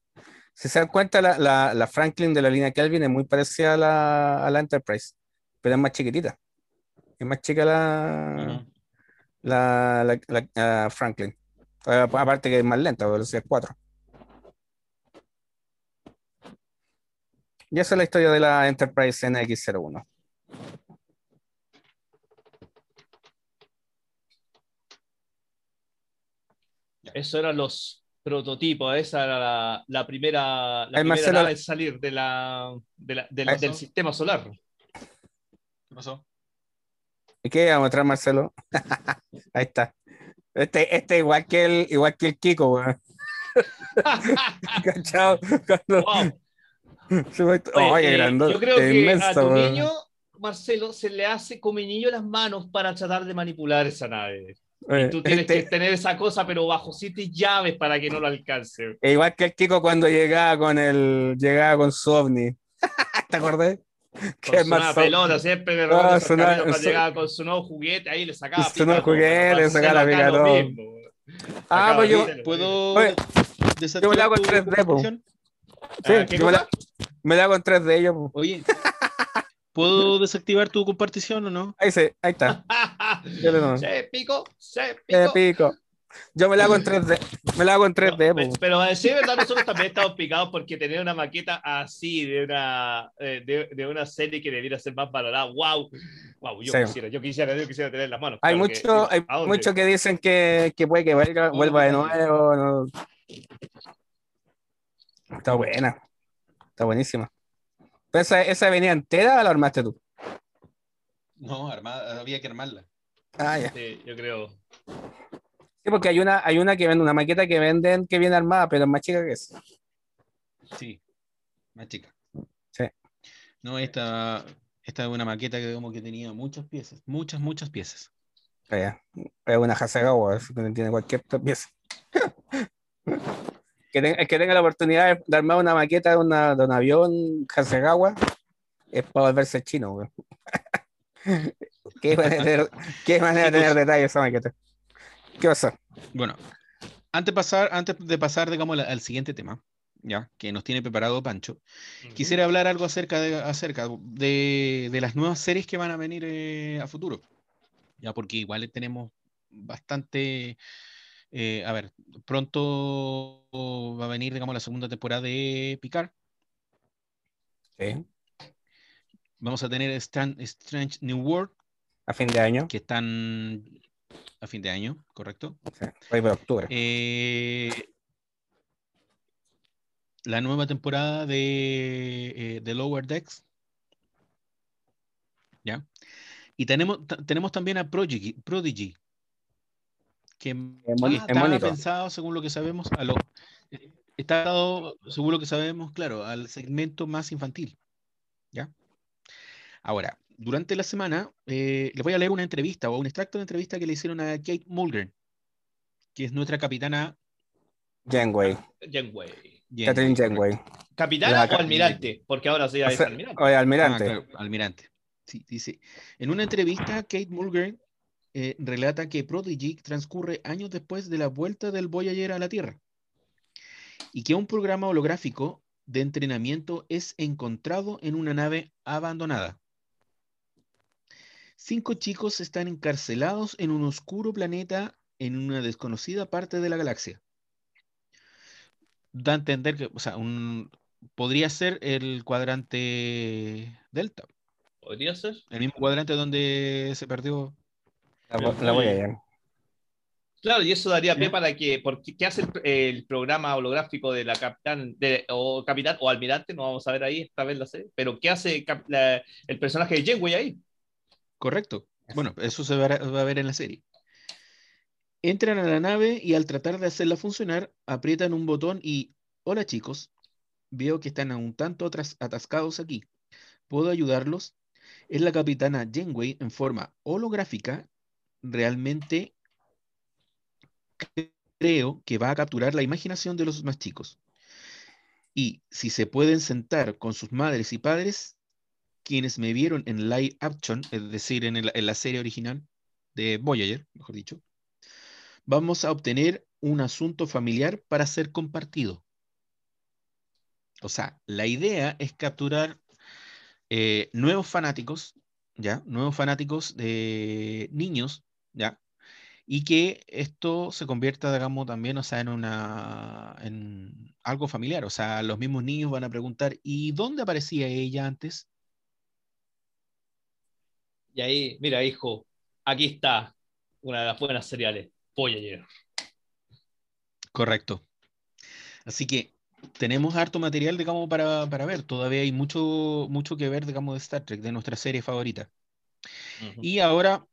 Si se dan cuenta, la, la- Franklin de la línea Kelvin es muy parecida a la, a la Enterprise, pero es más chiquitita. Es más chica la, Ujú. la, Franklin. Aparte que es más lenta, velocidad 4. Y esa es la historia de la Enterprise NX01. Eso eran los prototipos, esa era la, la primera, la primera Marcelo- nave salir de la, de la- del, sistema solar. ¿Qué pasó? ¿Y qué vamos a mostrar, Marcelo? <laughs> Ahí está. Este, este igual que el, igual que el Kiko, weón. <laughs> <laughs> ¿Cachao? Cuando Wow. <laughs> Oye, Oye, eh, grandote, yo creo que a tu niño, Marcelo, se le hace come niño las manos para tratar de manipular esa nave. Oye, Y tú tienes este- que tener esa cosa, pero bajo siete llaves para que no lo alcance. e igual que el Kiko cuando llegaba con el, llegaba con su ovni. <laughs> ¿Te acordás? Con su so- pelota, siempre de Ah, repente su esos nueva- caminos cuando su- llegaba con su nuevo juguete, ahí le sacaba Su nuevo juguete, Marcelo sacaba la acá pica lo todo. mismo, weón. Ah, pues yo- ¿Puedo Oye, yo me la hago en tu 3D, po. compartición? Sí, Ah, ¿qué yo me la? Me la hago en tres de ellos. Oye, ¿puedo desactivar tu compartición o no? Ahí, se, ahí está. Yo le doy. Se pico, se pico. pico. Yo me la hago en 3D. Me la hago en 3D. No, pero a decir verdad, nosotros también estamos picados porque tener una maqueta así de una, eh, de, de una serie que debiera ser más valorada. ¡Wow! ¡Wow! Yo Sí. quisiera, yo quisiera, yo quisiera tener las manos. Hay claro que muchos sí. hay muchos que dicen que, que puede que vuelva, vuelva de nuevo. no. Está buena. Está buenísima. ¿Pero esa, esa venía entera o la armaste tú? No, armada, había que armarla. Ah, ya. Sí, yo creo. Sí, porque hay una, hay una que vende, una maqueta que venden que viene armada, pero es más chica que esa. Sí, más chica. Sí. No, esta, esta es una maqueta que como que tenía muchas piezas, muchas, muchas piezas. Ah, ya. Es una Hasegawa, tiene cualquier pieza. <laughs> que, ten- el que tenga la oportunidad de armar una maqueta de, una, de un avión Hasegawa es para volverse chino, güey. <laughs> qué manera de tener, qué manera de tener detalles esa maqueta. ¿Qué pasa? Bueno, antes, pasar, antes de pasar, digamos, al- al siguiente tema, ya, que nos tiene preparado Pancho, quisiera hablar algo acerca de, acerca de, de las nuevas series que van a venir eh, a futuro. Ya, porque igual tenemos bastante. Eh, a ver, pronto va a venir, digamos, la segunda temporada de Picard. Sí, Vamos a tener Stran- Strange New World, a fin de año. que están a fin de año, ¿correcto? Sí, octubre. Eh, la nueva temporada de, eh, de Lower Decks. ¿Ya? Y tenemos, tenemos también a Prodigy, Prodigy que está pensado, según lo que sabemos, a lo, está dado, según lo que sabemos, claro, al segmento más infantil. ¿Ya? Ahora, durante la semana, eh, les voy a leer una entrevista o un extracto de entrevista que le hicieron a Kate Mulgren, que es nuestra capitana Janeway, Janeway. Janeway, Catherine. Janeway. ¿Capitana o almirante? Porque ahora sí O es almirante. oye, Ah, almirante. claro, almirante. Sí, dice. En una entrevista, Kate Mulgren eh, relata que Prodigy transcurre años después de la vuelta del Voyager a la Tierra y que un programa holográfico de entrenamiento es encontrado en una nave abandonada. Cinco chicos están encarcelados en un oscuro planeta en una desconocida parte de la galaxia. Da a entender que, o sea, un, podría ser el cuadrante Delta, ¿Podría ser? el mismo cuadrante donde se perdió. La, la voy a llamar. Claro, y eso daría pie para que, porque ¿qué hace el, el programa holográfico de la capitán, de, o capitán o almirante? No vamos a ver ahí esta vez la sé, pero ¿qué hace cap- la- el personaje de Janeway ahí? Correcto. Bueno, eso se va a ver en la serie. Entran a la nave y al tratar de hacerla funcionar, aprietan un botón y, hola chicos, veo que están un tanto atras- atascados aquí. ¿Puedo ayudarlos? Es la capitana Janeway en forma holográfica. Realmente creo que va a capturar la imaginación de los más chicos. Y si se pueden sentar con sus madres y padres, quienes me vieron en live action, es decir, en, la serie original de Voyager, mejor dicho, vamos a obtener un asunto familiar para ser compartido. O sea, la idea es capturar eh, nuevos fanáticos, ¿ya? Nuevos fanáticos de niños, ¿ya? Y que esto se convierta, digamos, también, o sea, en una, en algo familiar. O sea, los mismos niños van a preguntar, ¿y dónde aparecía ella antes? Y ahí, mira, hijo, aquí está una de las buenas seriales, Voyager. Correcto. Así que tenemos harto material, digamos, para, para ver. Todavía hay mucho, mucho que ver, digamos, de Star Trek, de nuestra serie favorita. Y ahora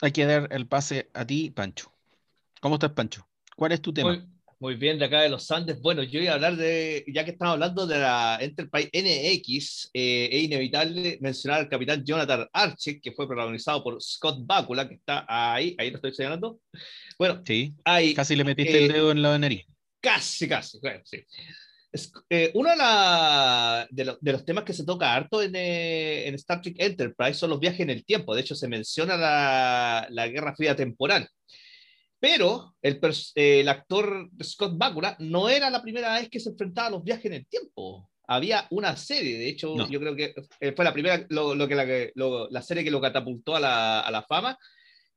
hay que dar el pase a ti, Pancho. ¿Cómo estás, Pancho? ¿Cuál es tu tema? Muy, muy bien, de acá de los Andes. Bueno, yo iba a hablar de, ya que estamos hablando de la Enterprise NX, eh, es inevitable mencionar al capitán Jonathan Archer, que fue protagonizado por Scott Bakula, que está ahí, ahí lo estoy señalando. Bueno, Sí, ahí, casi le metiste eh, el dedo en la nariz. Casi, casi. Bueno, sí. Es- eh, uno de, la- de, lo- de los temas que se toca harto en, eh, en Star Trek Enterprise son los viajes en el tiempo. De hecho, se menciona la, la Guerra Fría temporal. Pero el, el actor Scott Bakula no era la primera vez que se enfrentaba a los viajes en el tiempo. Había una serie, de hecho, No. yo creo que eh, fue la primera, lo, lo que la, lo- la serie que lo catapultó a la, a la fama.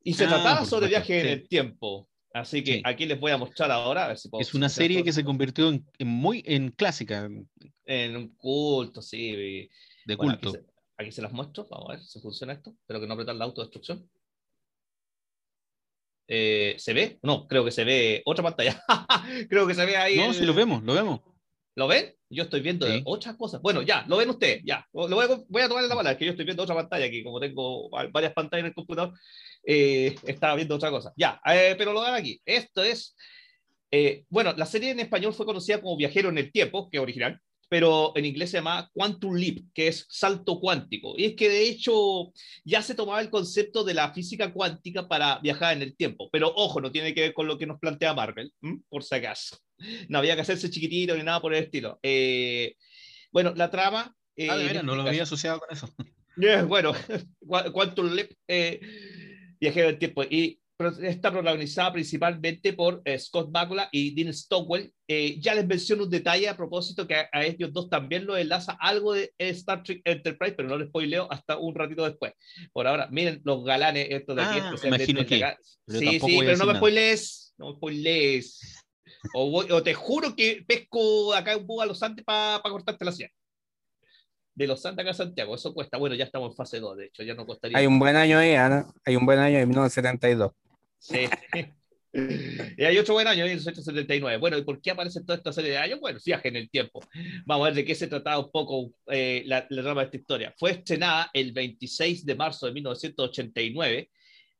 Y se Ah, trataba sobre viajes en el tiempo. Así que Sí. aquí les voy a mostrar ahora. A ver si puedo Es una serie todo. que se convirtió en, en muy en clásica, En un culto, sí. de Bueno, culto. Aquí se, aquí se las muestro. Vamos a ver si funciona esto. Espero que no apretar la autodestrucción. Eh, ¿Se ve? No, creo que se ve otra pantalla. <laughs> creo que se ve ahí. No, el- si lo vemos, lo vemos. ¿Lo ven? Yo estoy viendo Sí. otras cosas. Bueno, ya, lo ven ustedes, ya. Lo voy a, voy a tomar la palabra, que yo estoy viendo otra pantalla aquí, como tengo va- varias pantallas en el computador, eh, estaba viendo otra cosa. Ya, eh, pero lo ven aquí. Esto es, eh, bueno, la serie en español fue conocida como Viajero en el Tiempo, que es original, pero en inglés se llama Quantum Leap, que es salto cuántico. Y es que de hecho ya se tomaba el concepto de la física cuántica para viajar en el tiempo. Pero ojo, no tiene que ver con lo que nos plantea Marvel, por si acaso. No había que hacerse chiquitito ni nada por el estilo. Eh, bueno, la trama. eh, Ah, de veras, no lo había asociado con eso. <laughs> eh, bueno, Qua- <laughs> Quantum Leap, eh, Viajero del Tiempo. Y está protagonizada principalmente por eh, Scott Bakula y Dean Stockwell. Eh, ya les menciono un detalle a propósito que a, a ellos dos también lo enlaza algo de Star Trek Enterprise, pero no les spoileo hasta un ratito después. Por ahora, miren los galanes estos de aquí. Ah, especialmente imagino de que, Sí, sí, pero no me spoilees. No me spoilees. O, voy- o te juro que pesco acá un búho a los Andes para cortarte la sien. De los Andes acá a Santiago, eso cuesta. Bueno, ya estamos en fase 2, de hecho, ya no costaría. Hay un buen año ahí, Ana. Hay un buen año en 1972. Sí. Y hay otro buen año, 1979. Bueno, ¿y por qué aparece toda esta serie de años? Bueno, viaje en el tiempo. Vamos a ver de qué se trataba un poco eh, la, la trama de esta historia. Fue estrenada el 26 de marzo de 1989.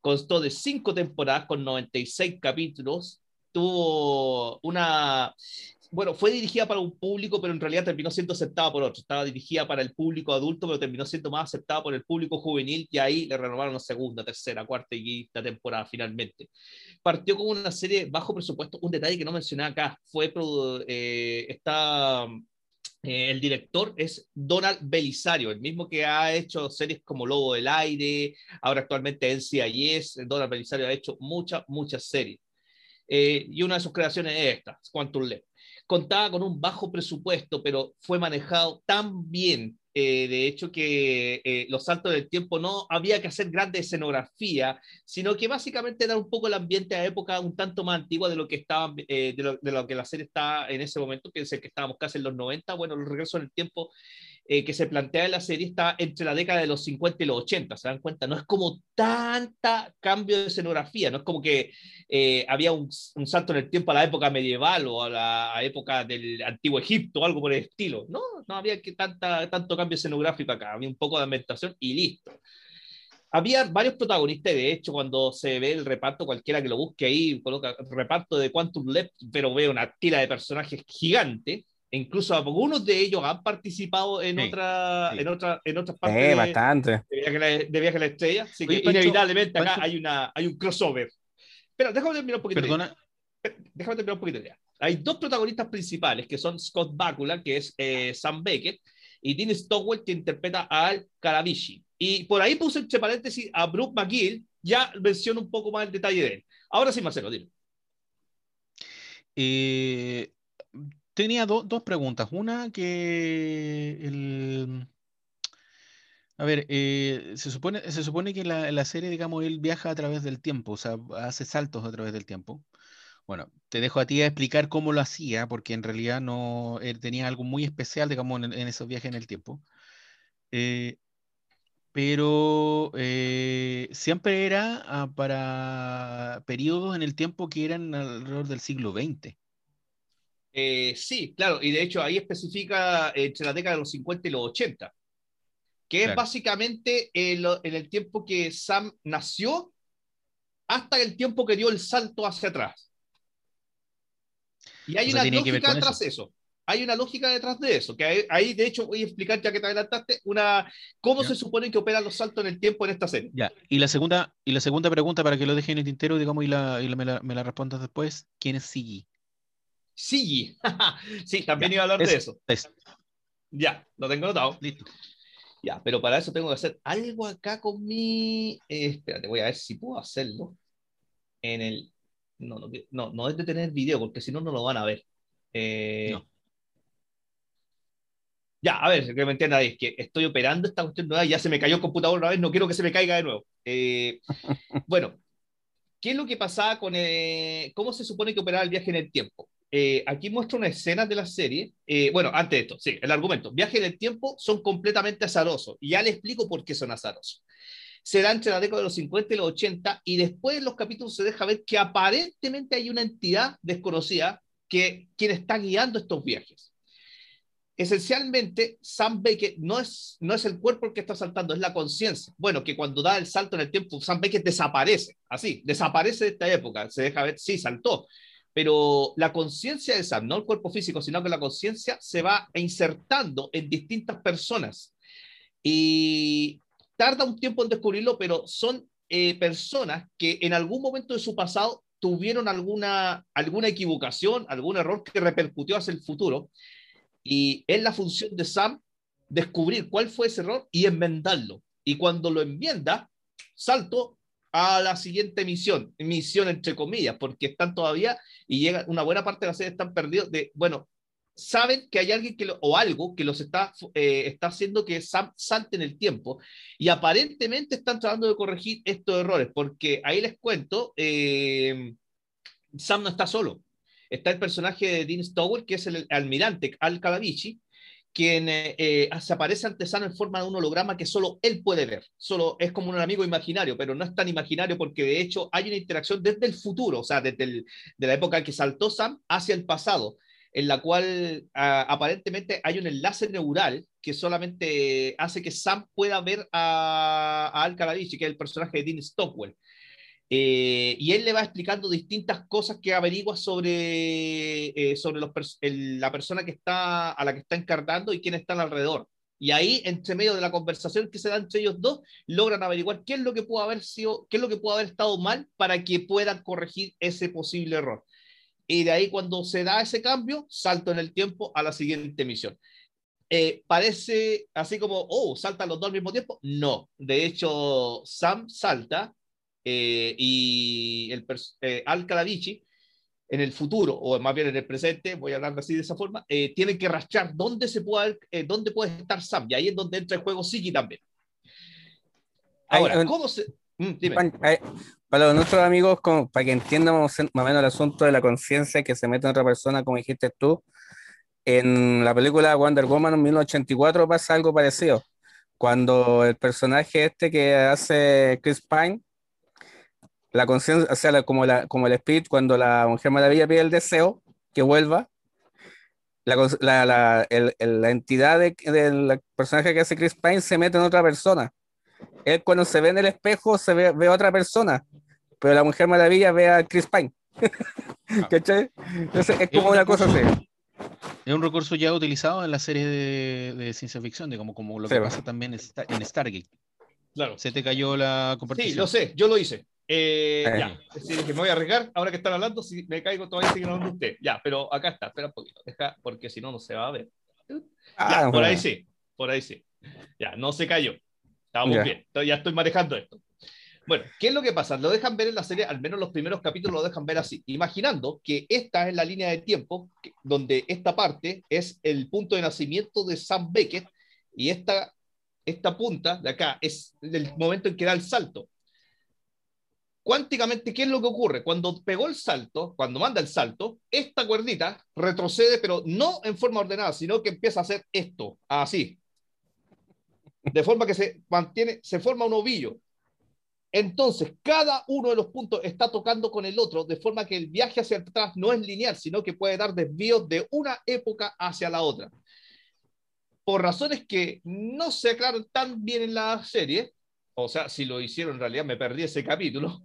Constó de cinco temporadas con 96 capítulos. Tuvo una... Bueno, fue dirigida para un público, pero en realidad terminó siendo aceptada por otro. Estaba dirigida para el público adulto, pero terminó siendo más aceptada por el público juvenil y ahí le renovaron la segunda, tercera, cuarta y quinta temporada finalmente partió como una serie bajo presupuesto. Un detalle que no mencioné acá fue eh, está, eh, el director es Donald Belisario, el mismo que ha hecho series como Lobo del Aire, ahora actualmente en CIS. Donald Belisario ha hecho muchas, muchas series. Eh, y una de sus creaciones es esta, Quantum Leap. Contaba con un bajo presupuesto, pero fue manejado tan bien, eh, de hecho, que eh, los saltos del tiempo no había que hacer grande escenografía, sino que básicamente era un poco el ambiente a época un tanto más antigua de lo que estaba, eh, de, lo, que la serie está en ese momento. Piensen que estábamos casi en los 90. Bueno, el regreso en el tiempo eh, que se plantea en la serie está entre la década de los 50 y los 80. ¿Se dan cuenta? No es como tanta cambio de escenografía, no es como que eh, había un, un, salto en el tiempo a la época medieval o a la a época del antiguo Egipto o algo por el estilo. No, no había que tanta, tanto cambio escenográfico acá, había un poco de ambientación y listo. Había varios protagonistas, de hecho, cuando se ve el reparto, cualquiera que lo busque ahí, coloca reparto de Quantum Leap, pero ve una tira de personajes gigante. Incluso algunos de ellos han participado en, Sí, otra, sí. en, otra, en otras partes Eh, de, bastante. de viaje, a la, de viaje a la estrella. Así Oye, que Pancho, inevitablemente acá Pancho. hay, una, hay un crossover. Pero déjame terminar un poquito. de- Perdona, déjame terminar un poquito ya. hay dos protagonistas principales, que son Scott Bakula, que es eh, Sam Beckett, y Dean Stockwell, que interpreta a Al Karabishi. Y por ahí puse entre paréntesis a Brooke McGill, ya menciono un poco más el detalle de él. Ahora sí, Marcelo, dime. Eh, tenía do- dos preguntas. Una que el... A ver, eh, se supone, se supone que la, serie, digamos, él viaja a través del tiempo, o sea, hace saltos a través del tiempo. Bueno, te dejo a ti a explicar cómo lo hacía, porque en realidad no él tenía algo muy especial, digamos, en, en esos viajes en el tiempo. Eh, pero eh, siempre era ah, para periodos en el tiempo que eran alrededor del siglo XX. Eh, sí, claro, y de hecho ahí especifica entre la década de los 50 y los 80, que es básicamente en, lo- en el tiempo que Sam nació hasta el tiempo que dio el salto hacia atrás. Y hay O sea, una lógica detrás de eso. Hay una lógica detrás de eso, que ahí, ahí, de hecho voy a explicar ya que te adelantaste una cómo Ya. se supone que operan los saltos en el tiempo en esta serie. Ya, y la segunda, y la segunda pregunta para que lo deje en el tintero, digamos, y, la, y la- me, la, me la respondas después, ¿quién es Siggy? Sí, <laughs> sí, también Ya, iba a hablar de eso. eso. Es- Ya, lo tengo notado. listo. Ya, pero para eso tengo que hacer algo acá con mi. eh, espérate, voy a ver si puedo hacerlo. En el. No, no, no, no es de tener video, porque si no, no lo van a ver. Eh, No. Ya, a ver, que me entiendan es que estoy operando esta cuestión nueva, ya se me cayó el computador una vez, no quiero que se me caiga de nuevo. Eh, <laughs> bueno, ¿qué es lo que pasaba con. eh, ¿Cómo se supone que operaba el viaje en el tiempo? Eh, aquí muestro una escena de la serie. Eh, bueno, antes de esto, sí, el argumento. Viaje en el tiempo son completamente azarosos. Y ya le explico por qué son azarosos. Se da entre la década de los 50 y los 80 y después en los capítulos se deja ver que aparentemente hay una entidad desconocida que quien está guiando estos viajes. Esencialmente, Sam Beckett no es, no es el cuerpo el que está saltando, es la conciencia. Bueno, que cuando da el salto en el tiempo, Sam Beckett desaparece, así, desaparece de esta época, se deja ver, sí, saltó, pero la conciencia de Sam, no el cuerpo físico, sino que la conciencia se va insertando en distintas personas. Y tarda un tiempo en descubrirlo, pero son eh, personas que en algún momento de su pasado tuvieron alguna, alguna equivocación, algún error que repercutió hacia el futuro. Y es la función de Sam descubrir cuál fue ese error y enmendarlo. Y cuando lo enmienda, salto a la siguiente misión, misión entre comillas, porque están todavía y llega una buena parte de la serie están perdidos de, bueno, saben que hay alguien que lo, o algo que los está, eh, está haciendo que Sam salte en el tiempo y aparentemente están tratando de corregir estos errores, porque ahí les cuento, eh, Sam no está solo, está el personaje de Dean Stowell, que es el almirante Al Calavici, quien eh, eh, se aparece ante Sam en forma de un holograma que solo él puede ver. Solo es como un amigo imaginario, pero no es tan imaginario porque de hecho hay una interacción desde el futuro, o sea, desde el, de la época en que saltó Sam hacia el pasado, en la cual a, aparentemente hay un enlace neural que solamente hace que Sam pueda ver a, a Al Calavici, que es el personaje de Dean Stockwell. Eh, y él le va explicando distintas cosas que averigua sobre, eh, sobre los pers el, la persona que está, a la que está encarnando y quién están alrededor. Y ahí, entre medio de la conversación que se da entre ellos dos, logran averiguar qué es lo que pudo haber sido, qué es lo que pudo haber estado mal para que puedan corregir ese posible error. Y de ahí, cuando se da ese cambio, salto en el tiempo a la siguiente misión. Eh, parece así como, oh, saltan los dos al mismo tiempo. No, de hecho, Sam salta eh, y el eh, Al Calavici en el futuro, o más bien en el presente, voy a hablar así de esa forma, eh, tienen que rastrear dónde, se puede, eh, dónde puede estar Sam, y ahí es donde entra el juego Siki también. Ahora, ¿cómo se...? Mm, dime. Para nuestros amigos, como, para que entiendan más o menos el asunto de la conciencia que se mete en otra persona, como dijiste tú, en la película Wonder Woman en 1984 pasa algo parecido. Cuando el personaje este que hace Chris Pine, la conciencia, o sea, la, como, la, como el espíritu, cuando la Mujer Maravilla pide el deseo que vuelva, la, la, la, el, el, la entidad del de personaje que hace Chris Pine se mete en otra persona. Él cuando se ve en el espejo se ve, ve a otra persona, pero la Mujer Maravilla ve a Chris Pine. <laughs> ¿Cachai? Entonces es como es una cosa así. Es un recurso ya utilizado en la serie de, de ciencia ficción, de como, como lo que Sí, pasa también en, Star, en Stargate. Claro. Se te cayó la Sí, compartición. lo sé, yo lo hice. Eh, Eh. Ya, sí, dije, me voy a arriesgar, ahora que están hablando, si me caigo todavía siguen hablando usted. Ya, pero acá está, espera un poquito, deja, porque si no, no se va a ver. Ya, Ah, por ahí sí, por ahí sí. Ya, no se cayó. Estábamos Ya. bien, entonces ya estoy manejando esto. Bueno, ¿qué es lo que pasa? Lo dejan ver en la serie, al menos los primeros capítulos lo dejan ver así, imaginando que esta es la línea de tiempo que- donde esta parte es el punto de nacimiento de Sam Beckett y esta, esta punta de acá es el momento en que da el salto. Cuánticamente, ¿qué es lo que ocurre? Cuando pegó el salto, cuando manda el salto, esta cuerdita retrocede, pero no en forma ordenada, sino que empieza a hacer esto, así. De forma que se mantiene, se forma un ovillo. Entonces, cada uno de los puntos está tocando con el otro, de forma que el viaje hacia atrás no es lineal, sino que puede dar desvíos de una época hacia la otra. Por razones que no se aclaran tan bien en la serie, o sea, si lo hicieron en realidad me perdí ese capítulo,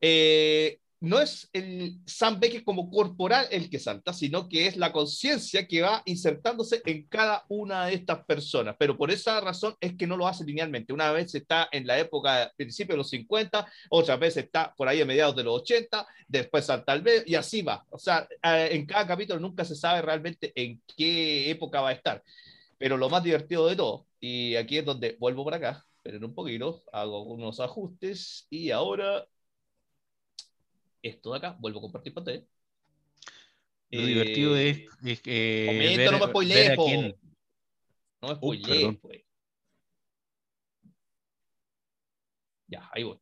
eh, no es el Sam Beckett como corporal el que salta, sino que es la conciencia que va insertándose en cada una de estas personas. Pero por esa razón es que no lo hace linealmente. Una vez está en la época, principio de los 50, otra vez está por ahí a mediados de los 80, después salta al medio y así va. O sea, eh, en cada capítulo nunca se sabe realmente en qué época va a estar. Pero lo más divertido de todo, y aquí es donde vuelvo por acá, pero en un poquito, hago unos ajustes y ahora esto de acá, vuelvo a compartir pantalla. Lo Eh, divertido es, es que. Momento, ver- no me spoilees, po. quién- No me Oh, spoilees, perdón. pues. Ya, ahí voy.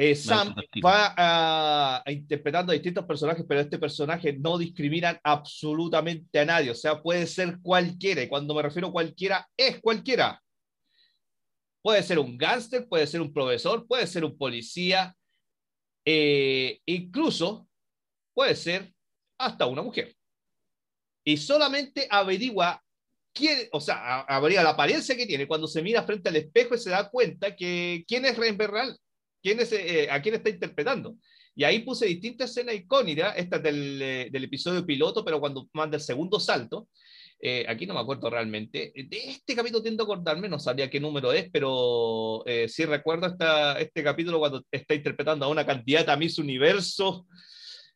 Eh, Sam va a, a interpretando a distintos personajes, pero este personaje no discrimina absolutamente a nadie. O sea, puede ser cualquiera. Y cuando me refiero a cualquiera, es cualquiera. Puede ser un gángster, puede ser un profesor, puede ser un policía, eh, incluso puede ser hasta una mujer. Y solamente averigua quién, o sea, averigua la apariencia que tiene cuando se mira frente al espejo y se da cuenta que quién es Renberral, quién es, eh, a quién está interpretando. Y ahí puse distintas escenas icónicas, esta es del, eh, del episodio piloto, pero cuando manda el segundo salto, eh, aquí no me acuerdo realmente. De este capítulo tiendo a acordarme, no sabía qué número es, pero eh, sí recuerdo esta, este capítulo cuando está interpretando a una candidata a Miss Universo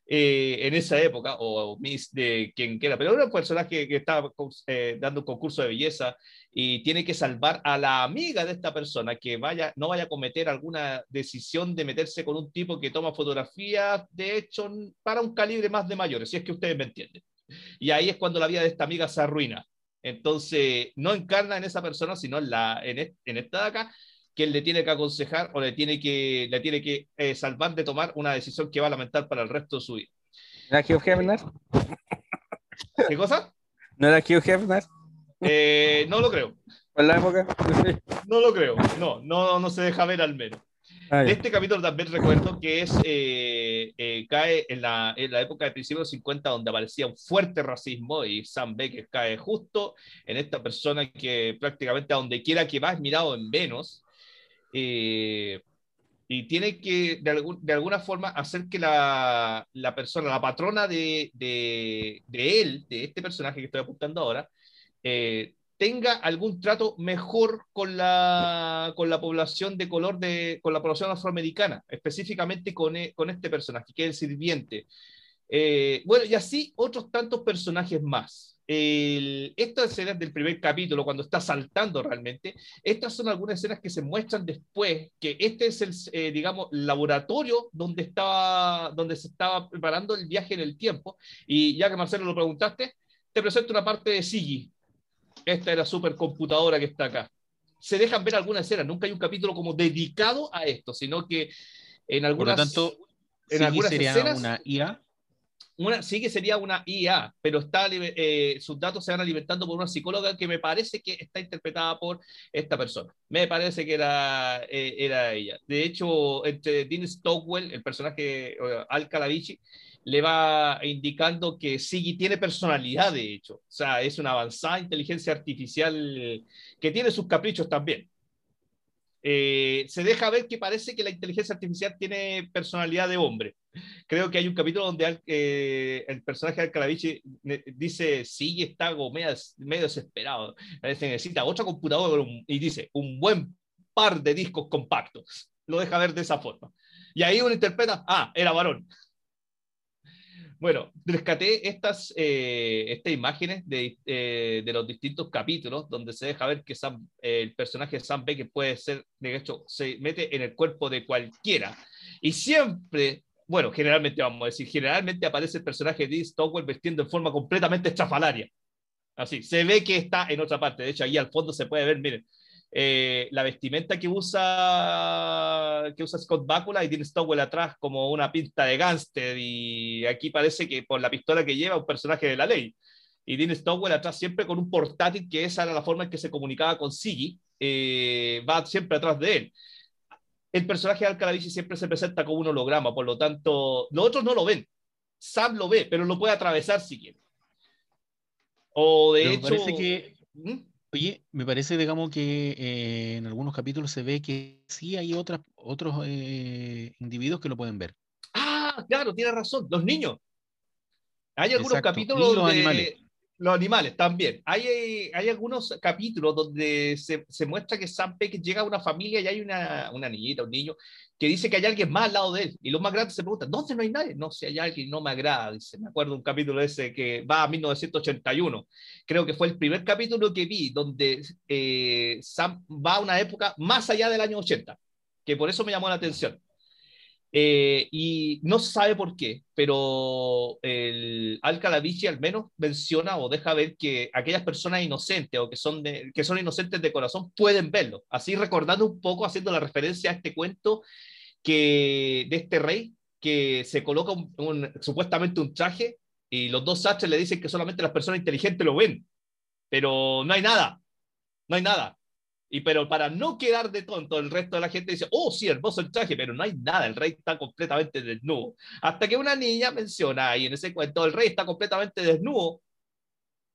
eh, en esa época, o Miss de quien quiera, pero era un personaje que estaba eh, dando un concurso de belleza y tiene que salvar a la amiga de esta persona que vaya, no vaya a cometer alguna decisión de meterse con un tipo que toma fotografías, de hecho, para un calibre más de mayores, si es que ustedes me entienden. Y ahí es cuando la vida de esta amiga se arruina. Entonces, no encarna en esa persona, sino en, la, en, est- en esta de acá, que él le tiene que aconsejar o le tiene que, le tiene que eh, salvar de tomar una decisión que va a lamentar para el resto de su vida. ¿No era Hugh Hefner? ¿Qué cosa? ¿No era Hugh Hefner? Eh, no lo creo. ¿Por la época? No lo creo. No, no, no se deja ver al menos. Ah, De ya. este capítulo también recuerdo que es, eh, eh, cae en la, en la época de principios de los 50 donde aparecía un fuerte racismo y Sam Beckett cae justo en esta persona que prácticamente a donde quiera que va es mirado en menos eh, y tiene que de, algún- de alguna forma hacer que la, la persona, la patrona de, de, de él, de este personaje que estoy apuntando ahora, eh, tenga algún trato mejor con la, con la población de color, de, con la población afroamericana, específicamente con, e- con este personaje, que es el sirviente. Eh, bueno, y así otros tantos personajes más. El- estas escenas del primer capítulo, cuando está saltando realmente, estas son algunas escenas que se muestran después, que este es el, eh, digamos, laboratorio donde, estaba, donde se estaba preparando el viaje en el tiempo. Y ya que Marcelo lo preguntaste, te presento una parte de Siggy. Esta es la supercomputadora que está acá. Se dejan ver algunas escenas, nunca hay un capítulo como dedicado a esto, sino que en Por algunas, lo tanto, en sí algunas sería escenas, una IA. una, sí que sería una IA, pero está, eh, sus datos se van alimentando por una psicóloga que me parece que está interpretada por esta persona. Me parece que era, eh, era ella. De hecho, entre Dean Stockwell, el personaje eh, Al Calavici, le va indicando que Siggy tiene personalidad, de hecho. O sea, es una avanzada inteligencia artificial que tiene sus caprichos también. Eh, se deja ver que parece que la inteligencia artificial tiene personalidad de hombre. Creo que hay un capítulo donde eh, el personaje de Alcalavici ne- dice, sí, está medio, medio desesperado. Que necesita otra computadora y dice, un buen par de discos compactos. lo deja ver de esa forma. Y ahí uno interpreta, ah, era varón. Bueno, rescaté estas, eh, estas imágenes de, eh, de, los distintos capítulos donde se deja ver que Sam, el personaje de Sam Beckett puede ser, de hecho, se mete en el cuerpo de cualquiera. Y siempre, bueno, generalmente vamos a decir, generalmente aparece el personaje de Stockwell vestiendo en forma completamente estrafalaria. Así, se ve que está en otra parte. De hecho, ahí al fondo se puede ver, miren, eh, la vestimenta que usa, que usa Scott Bakula y tiene Stowell atrás como una pinta de gángster y aquí parece que por la pistola que lleva un personaje de la ley. Y Dean Stowell atrás siempre con un portátil que esa era la forma en que se comunicaba con Siggy, eh, va siempre atrás de él. El personaje de Alcalavici siempre se presenta como un holograma, por lo tanto, los otros no lo ven. Sam lo ve, pero lo puede atravesar si quiere. O de hecho... Parece que... ¿Mm? Oye, me parece, digamos, que eh, en algunos capítulos se ve que sí hay otras, otros eh, individuos que lo pueden ver. Ah, claro, tiene razón, los niños. Hay algunos capítulos los animales. Los animales también. Hay, hay algunos capítulos donde se, se, muestra que Sam Peck llega a una familia y hay una, una niñita, un niño, que dice que hay alguien más al lado de él. Y los más grandes se preguntan, ¿dónde no hay nadie? No, si hay alguien, no me agrada. Dice, me acuerdo un capítulo ese que va a 1981. Creo que fue el primer capítulo que vi donde eh, Sam va a una época más allá del año 80, que por eso me llamó la atención. Eh, y no se sabe por qué, pero el Alcalavici al menos menciona o deja ver que aquellas personas inocentes o que son, de, que son inocentes de corazón pueden verlo. Así recordando un poco, haciendo la referencia a este cuento que, de este rey que se coloca un, un, supuestamente un traje y los dos sastres le dicen que solamente las personas inteligentes lo ven, pero no hay nada, no hay nada. Y pero para no quedar de tonto, el resto de la gente dice, oh, sí, hermoso el traje, pero no hay nada, el rey está completamente desnudo. Hasta que una niña menciona ahí en ese cuento, el rey está completamente desnudo.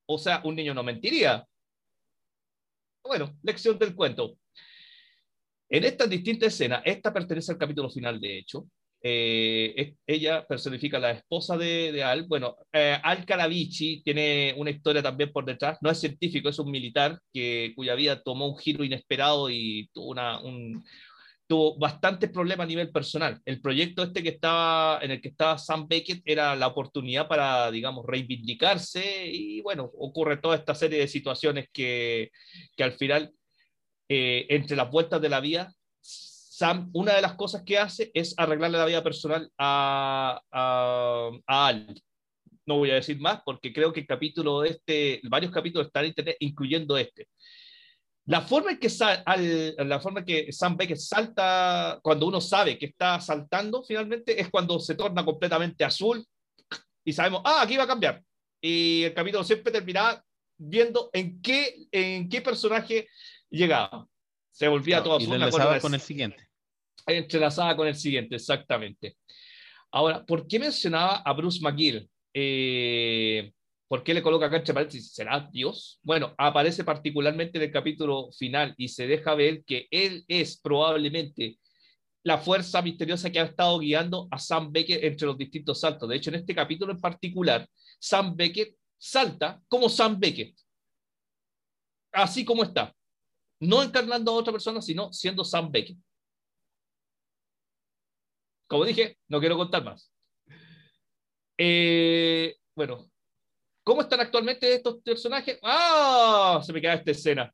O sea, un niño no mentiría. Bueno, lección del cuento. En estas distintas escenas, esta pertenece al capítulo final, de hecho, eh, ella personifica la esposa de, de Al. Bueno, eh, Al Caravici tiene una historia también por detrás. No es científico, es un militar que, cuya vida tomó un giro inesperado y tuvo, una, un, tuvo bastantes problemas a nivel personal. El proyecto este que estaba, en el que estaba Sam Beckett era la oportunidad para, digamos, reivindicarse y bueno, ocurre toda esta serie de situaciones que, que al final, eh, entre las vueltas de la vida, Sam, una de las cosas que hace es arreglarle la vida personal a, a, a Al. No voy a decir más porque creo que el capítulo de este, varios capítulos están en internet, incluyendo este. La forma en que, al, la forma en que Sam Beckett salta, cuando uno sabe que está saltando, finalmente es cuando se torna completamente azul y sabemos, ah, aquí va a cambiar. Y el capítulo siempre terminaba viendo en qué, en qué personaje llegaba. Se volvía No, todo y azul. enlazaba de- con el siguiente. Entrelazada con el siguiente, exactamente. Ahora, ¿por qué mencionaba a Bruce McGill? Eh, ¿Por qué le coloca acá entre paréntesis? ¿Será Dios? Bueno, aparece particularmente en el capítulo final y se deja ver que él es probablemente la fuerza misteriosa que ha estado guiando a Sam Beckett entre los distintos saltos. De hecho, en este capítulo en particular, Sam Beckett salta como Sam Beckett. Así como está. No encarnando a otra persona, sino siendo Sam Beckett. Como dije, no quiero contar más. Eh, bueno, ¿cómo están actualmente estos personajes? ¡Ah! Se me queda esta escena.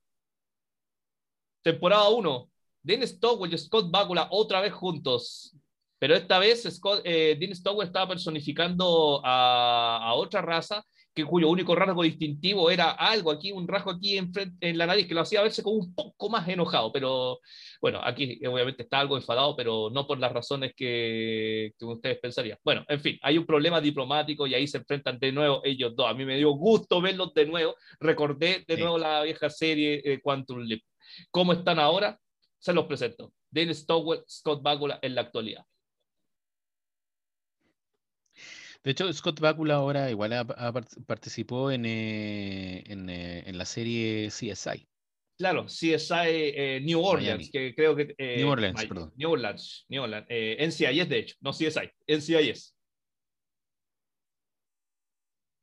Temporada 1. Dean Stowell y Scott Bakula otra vez juntos. Pero esta vez Scott, eh, Dean Stowell estaba personificando a, a otra raza que, cuyo único rasgo distintivo era algo aquí, un rasgo aquí en, frente, en la nariz que lo hacía verse como un poco más enojado. Pero bueno, aquí obviamente está algo enfadado, pero no por las razones que, que, ustedes pensarían. Bueno, en fin, hay un problema diplomático y ahí se enfrentan de nuevo ellos dos. A mí me dio gusto verlos de nuevo. Recordé de Sí. nuevo la vieja serie eh, Quantum Leap. ¿Cómo están ahora? Se los presento. Dan Stowell, Scott Bakula en la actualidad. De hecho, Scott Bakula ahora igual ha part- participó en, eh, en, eh, en la serie CSI. Claro, CSI eh, New Orleans, Miami. que creo que... New Orleans, Miami, perdón. New Orleans, New Orleans. NCIS, de hecho, no CSI, NCIS.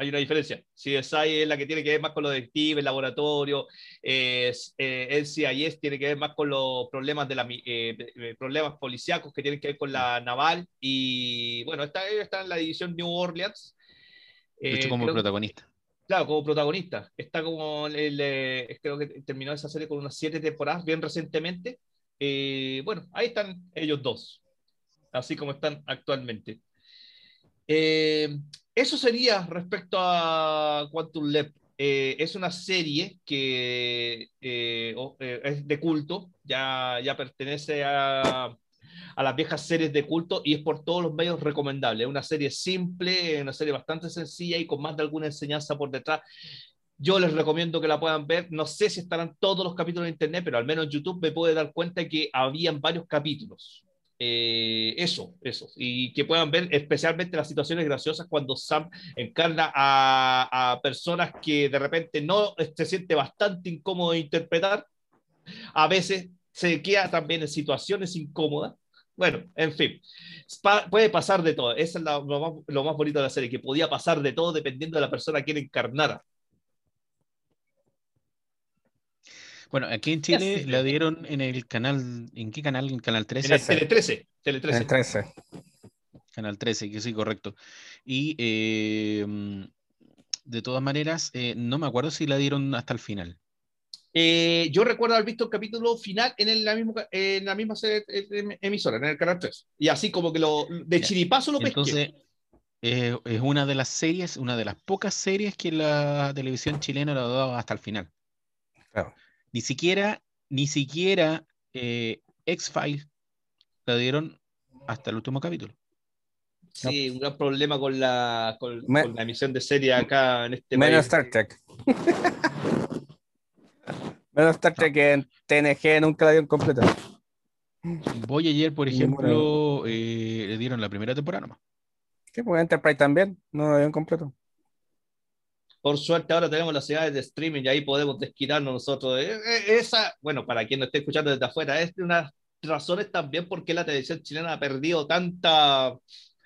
Hay una diferencia. CSI es la que tiene que ver más con los detectives, laboratorio, eh, NCIS tiene que ver más con los problemas, de la, eh, problemas policíacos que tienen que ver con la naval y bueno, está, está en la división New Orleans. De hecho, como protagonista. Claro, como protagonista. Está como el, creo que terminó esa serie con unas siete temporadas bien recientemente. bueno, ahí están ellos dos, así como están actualmente. Eh, eso sería respecto a Quantum Leap. Eh, es una serie que eh, eh, es de culto, ya, ya pertenece a, a, las viejas series de culto y es por todos los medios recomendable. Es una serie simple, una serie bastante sencilla y con más de alguna enseñanza por detrás. Yo les recomiendo que la puedan ver. No sé si estarán todos los capítulos en internet, pero al menos en YouTube me puede dar cuenta que habían varios capítulos. Eh, eso, eso, y que puedan ver especialmente las situaciones graciosas cuando Sam encarna a, personas que de repente no se siente bastante incómodo de interpretar, a veces se queda también en situaciones incómodas. Bueno, en fin, puede pasar de todo. Eso es lo, más, lo más bonito de la serie, que podía pasar de todo dependiendo de la persona a quien encarnara. Bueno, aquí en Chile la dieron en el canal, ¿en qué canal? En Canal 13. En el Tele 13. Tele 13. 13. Canal 13, que sí, correcto. Y eh, de todas maneras, eh, no me acuerdo si la dieron hasta el final. Eh, yo recuerdo haber visto el capítulo final en, la, misma, en la misma emisora, en el Canal 3. Y así como que lo, de chiripazo lo pesqué. Entonces, es una de las series, una de las pocas series que la televisión chilena lo ha dado hasta el final. Claro. Ni siquiera, ni siquiera eh, X-Files la dieron hasta el último capítulo. Sí, un gran problema con la, con, la emisión de serie acá en este Menos Star Trek. <laughs> Menos Star Trek que en TNG nunca la dieron completa. Voy ayer, por ejemplo, eh, le dieron la primera temporada nomás. Sí, pues Enterprise también, no la dieron completo. Por suerte ahora tenemos las ciudades de streaming y ahí podemos desquitarnos nosotros. Eh, eh, esa, bueno, para quien no esté escuchando desde afuera, es una razones también por qué la televisión chilena ha perdido tanta...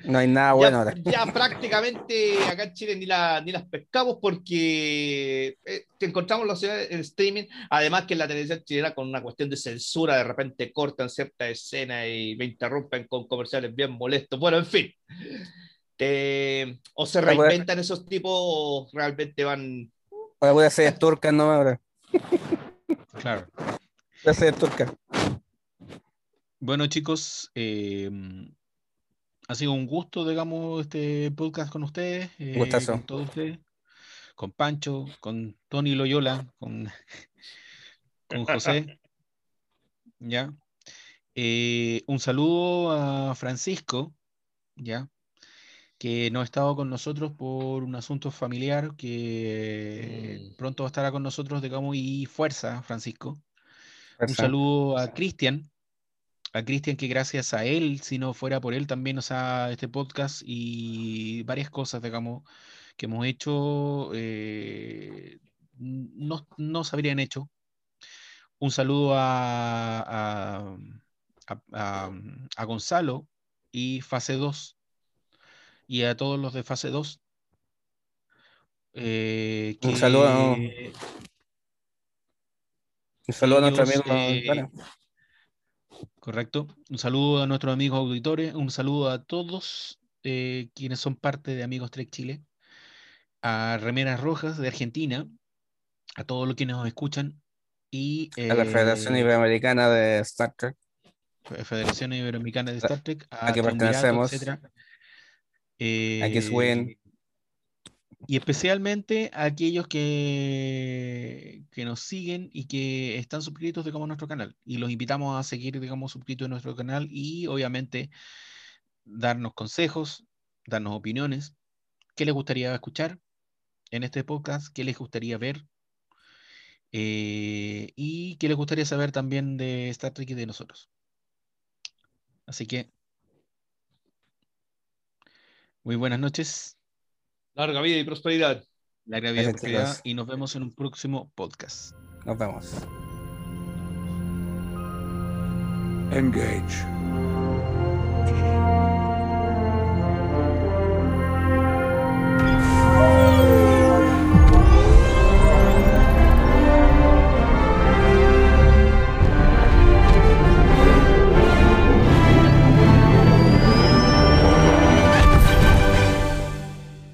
No hay nada bueno ahora. Ya <laughs> prácticamente acá en Chile ni, la, ni las pescamos porque eh, encontramos las ciudades en streaming, además que la televisión chilena con una cuestión de censura de repente cortan cierta escena y me interrumpen con comerciales bien molestos. Bueno, en fin o se reinventan esos tipos o realmente van. Ahora voy a hacer <laughs> turca, no ahora. Claro. Voy a hacer turca. Bueno, chicos, eh, ha sido un gusto, digamos, este podcast con ustedes. Eh, Con todos ustedes. Con Pancho, con Tony Loyola, con, <laughs> con José. ¿Ya? Eh, un saludo a Francisco, ¿ya? Que no ha estado con nosotros por un asunto familiar, que mm. pronto estará con nosotros, digamos, y fuerza, Francisco. Un saludo a Cristian, a Cristian que gracias a él, si no fuera por él, también nos ha este podcast y varias cosas, digamos, que hemos hecho, eh, no, no, se habrían hecho. Un saludo a, a, a Gonzalo y Fase 2, y a todos los de fase 2. Eh, un saludo, a, un saludo a nuestro amigo. Eh, correcto. Un saludo a nuestros amigos auditores. Un saludo a todos eh, quienes son parte de Amigos Trek Chile. A Remeras Rojas de Argentina. A todos los que nos escuchan. Y, a la Federación Iberoamericana de Star Trek. Federación Iberoamericana de Star Trek. A, que pertenecemos. Eh, Y especialmente a aquellos que, que nos siguen y que están suscritos, digamos, a nuestro canal. Y los invitamos a seguir, digamos, suscritos a nuestro canal y obviamente darnos consejos, darnos opiniones. ¿Qué les gustaría escuchar en este podcast? ¿Qué les gustaría ver? Eh, y qué les gustaría saber también de Star Trek y de nosotros. Así que muy buenas noches. Larga vida y prosperidad. Larga vida y prosperidad. Y nos vemos en un próximo podcast. Nos vemos. Engage.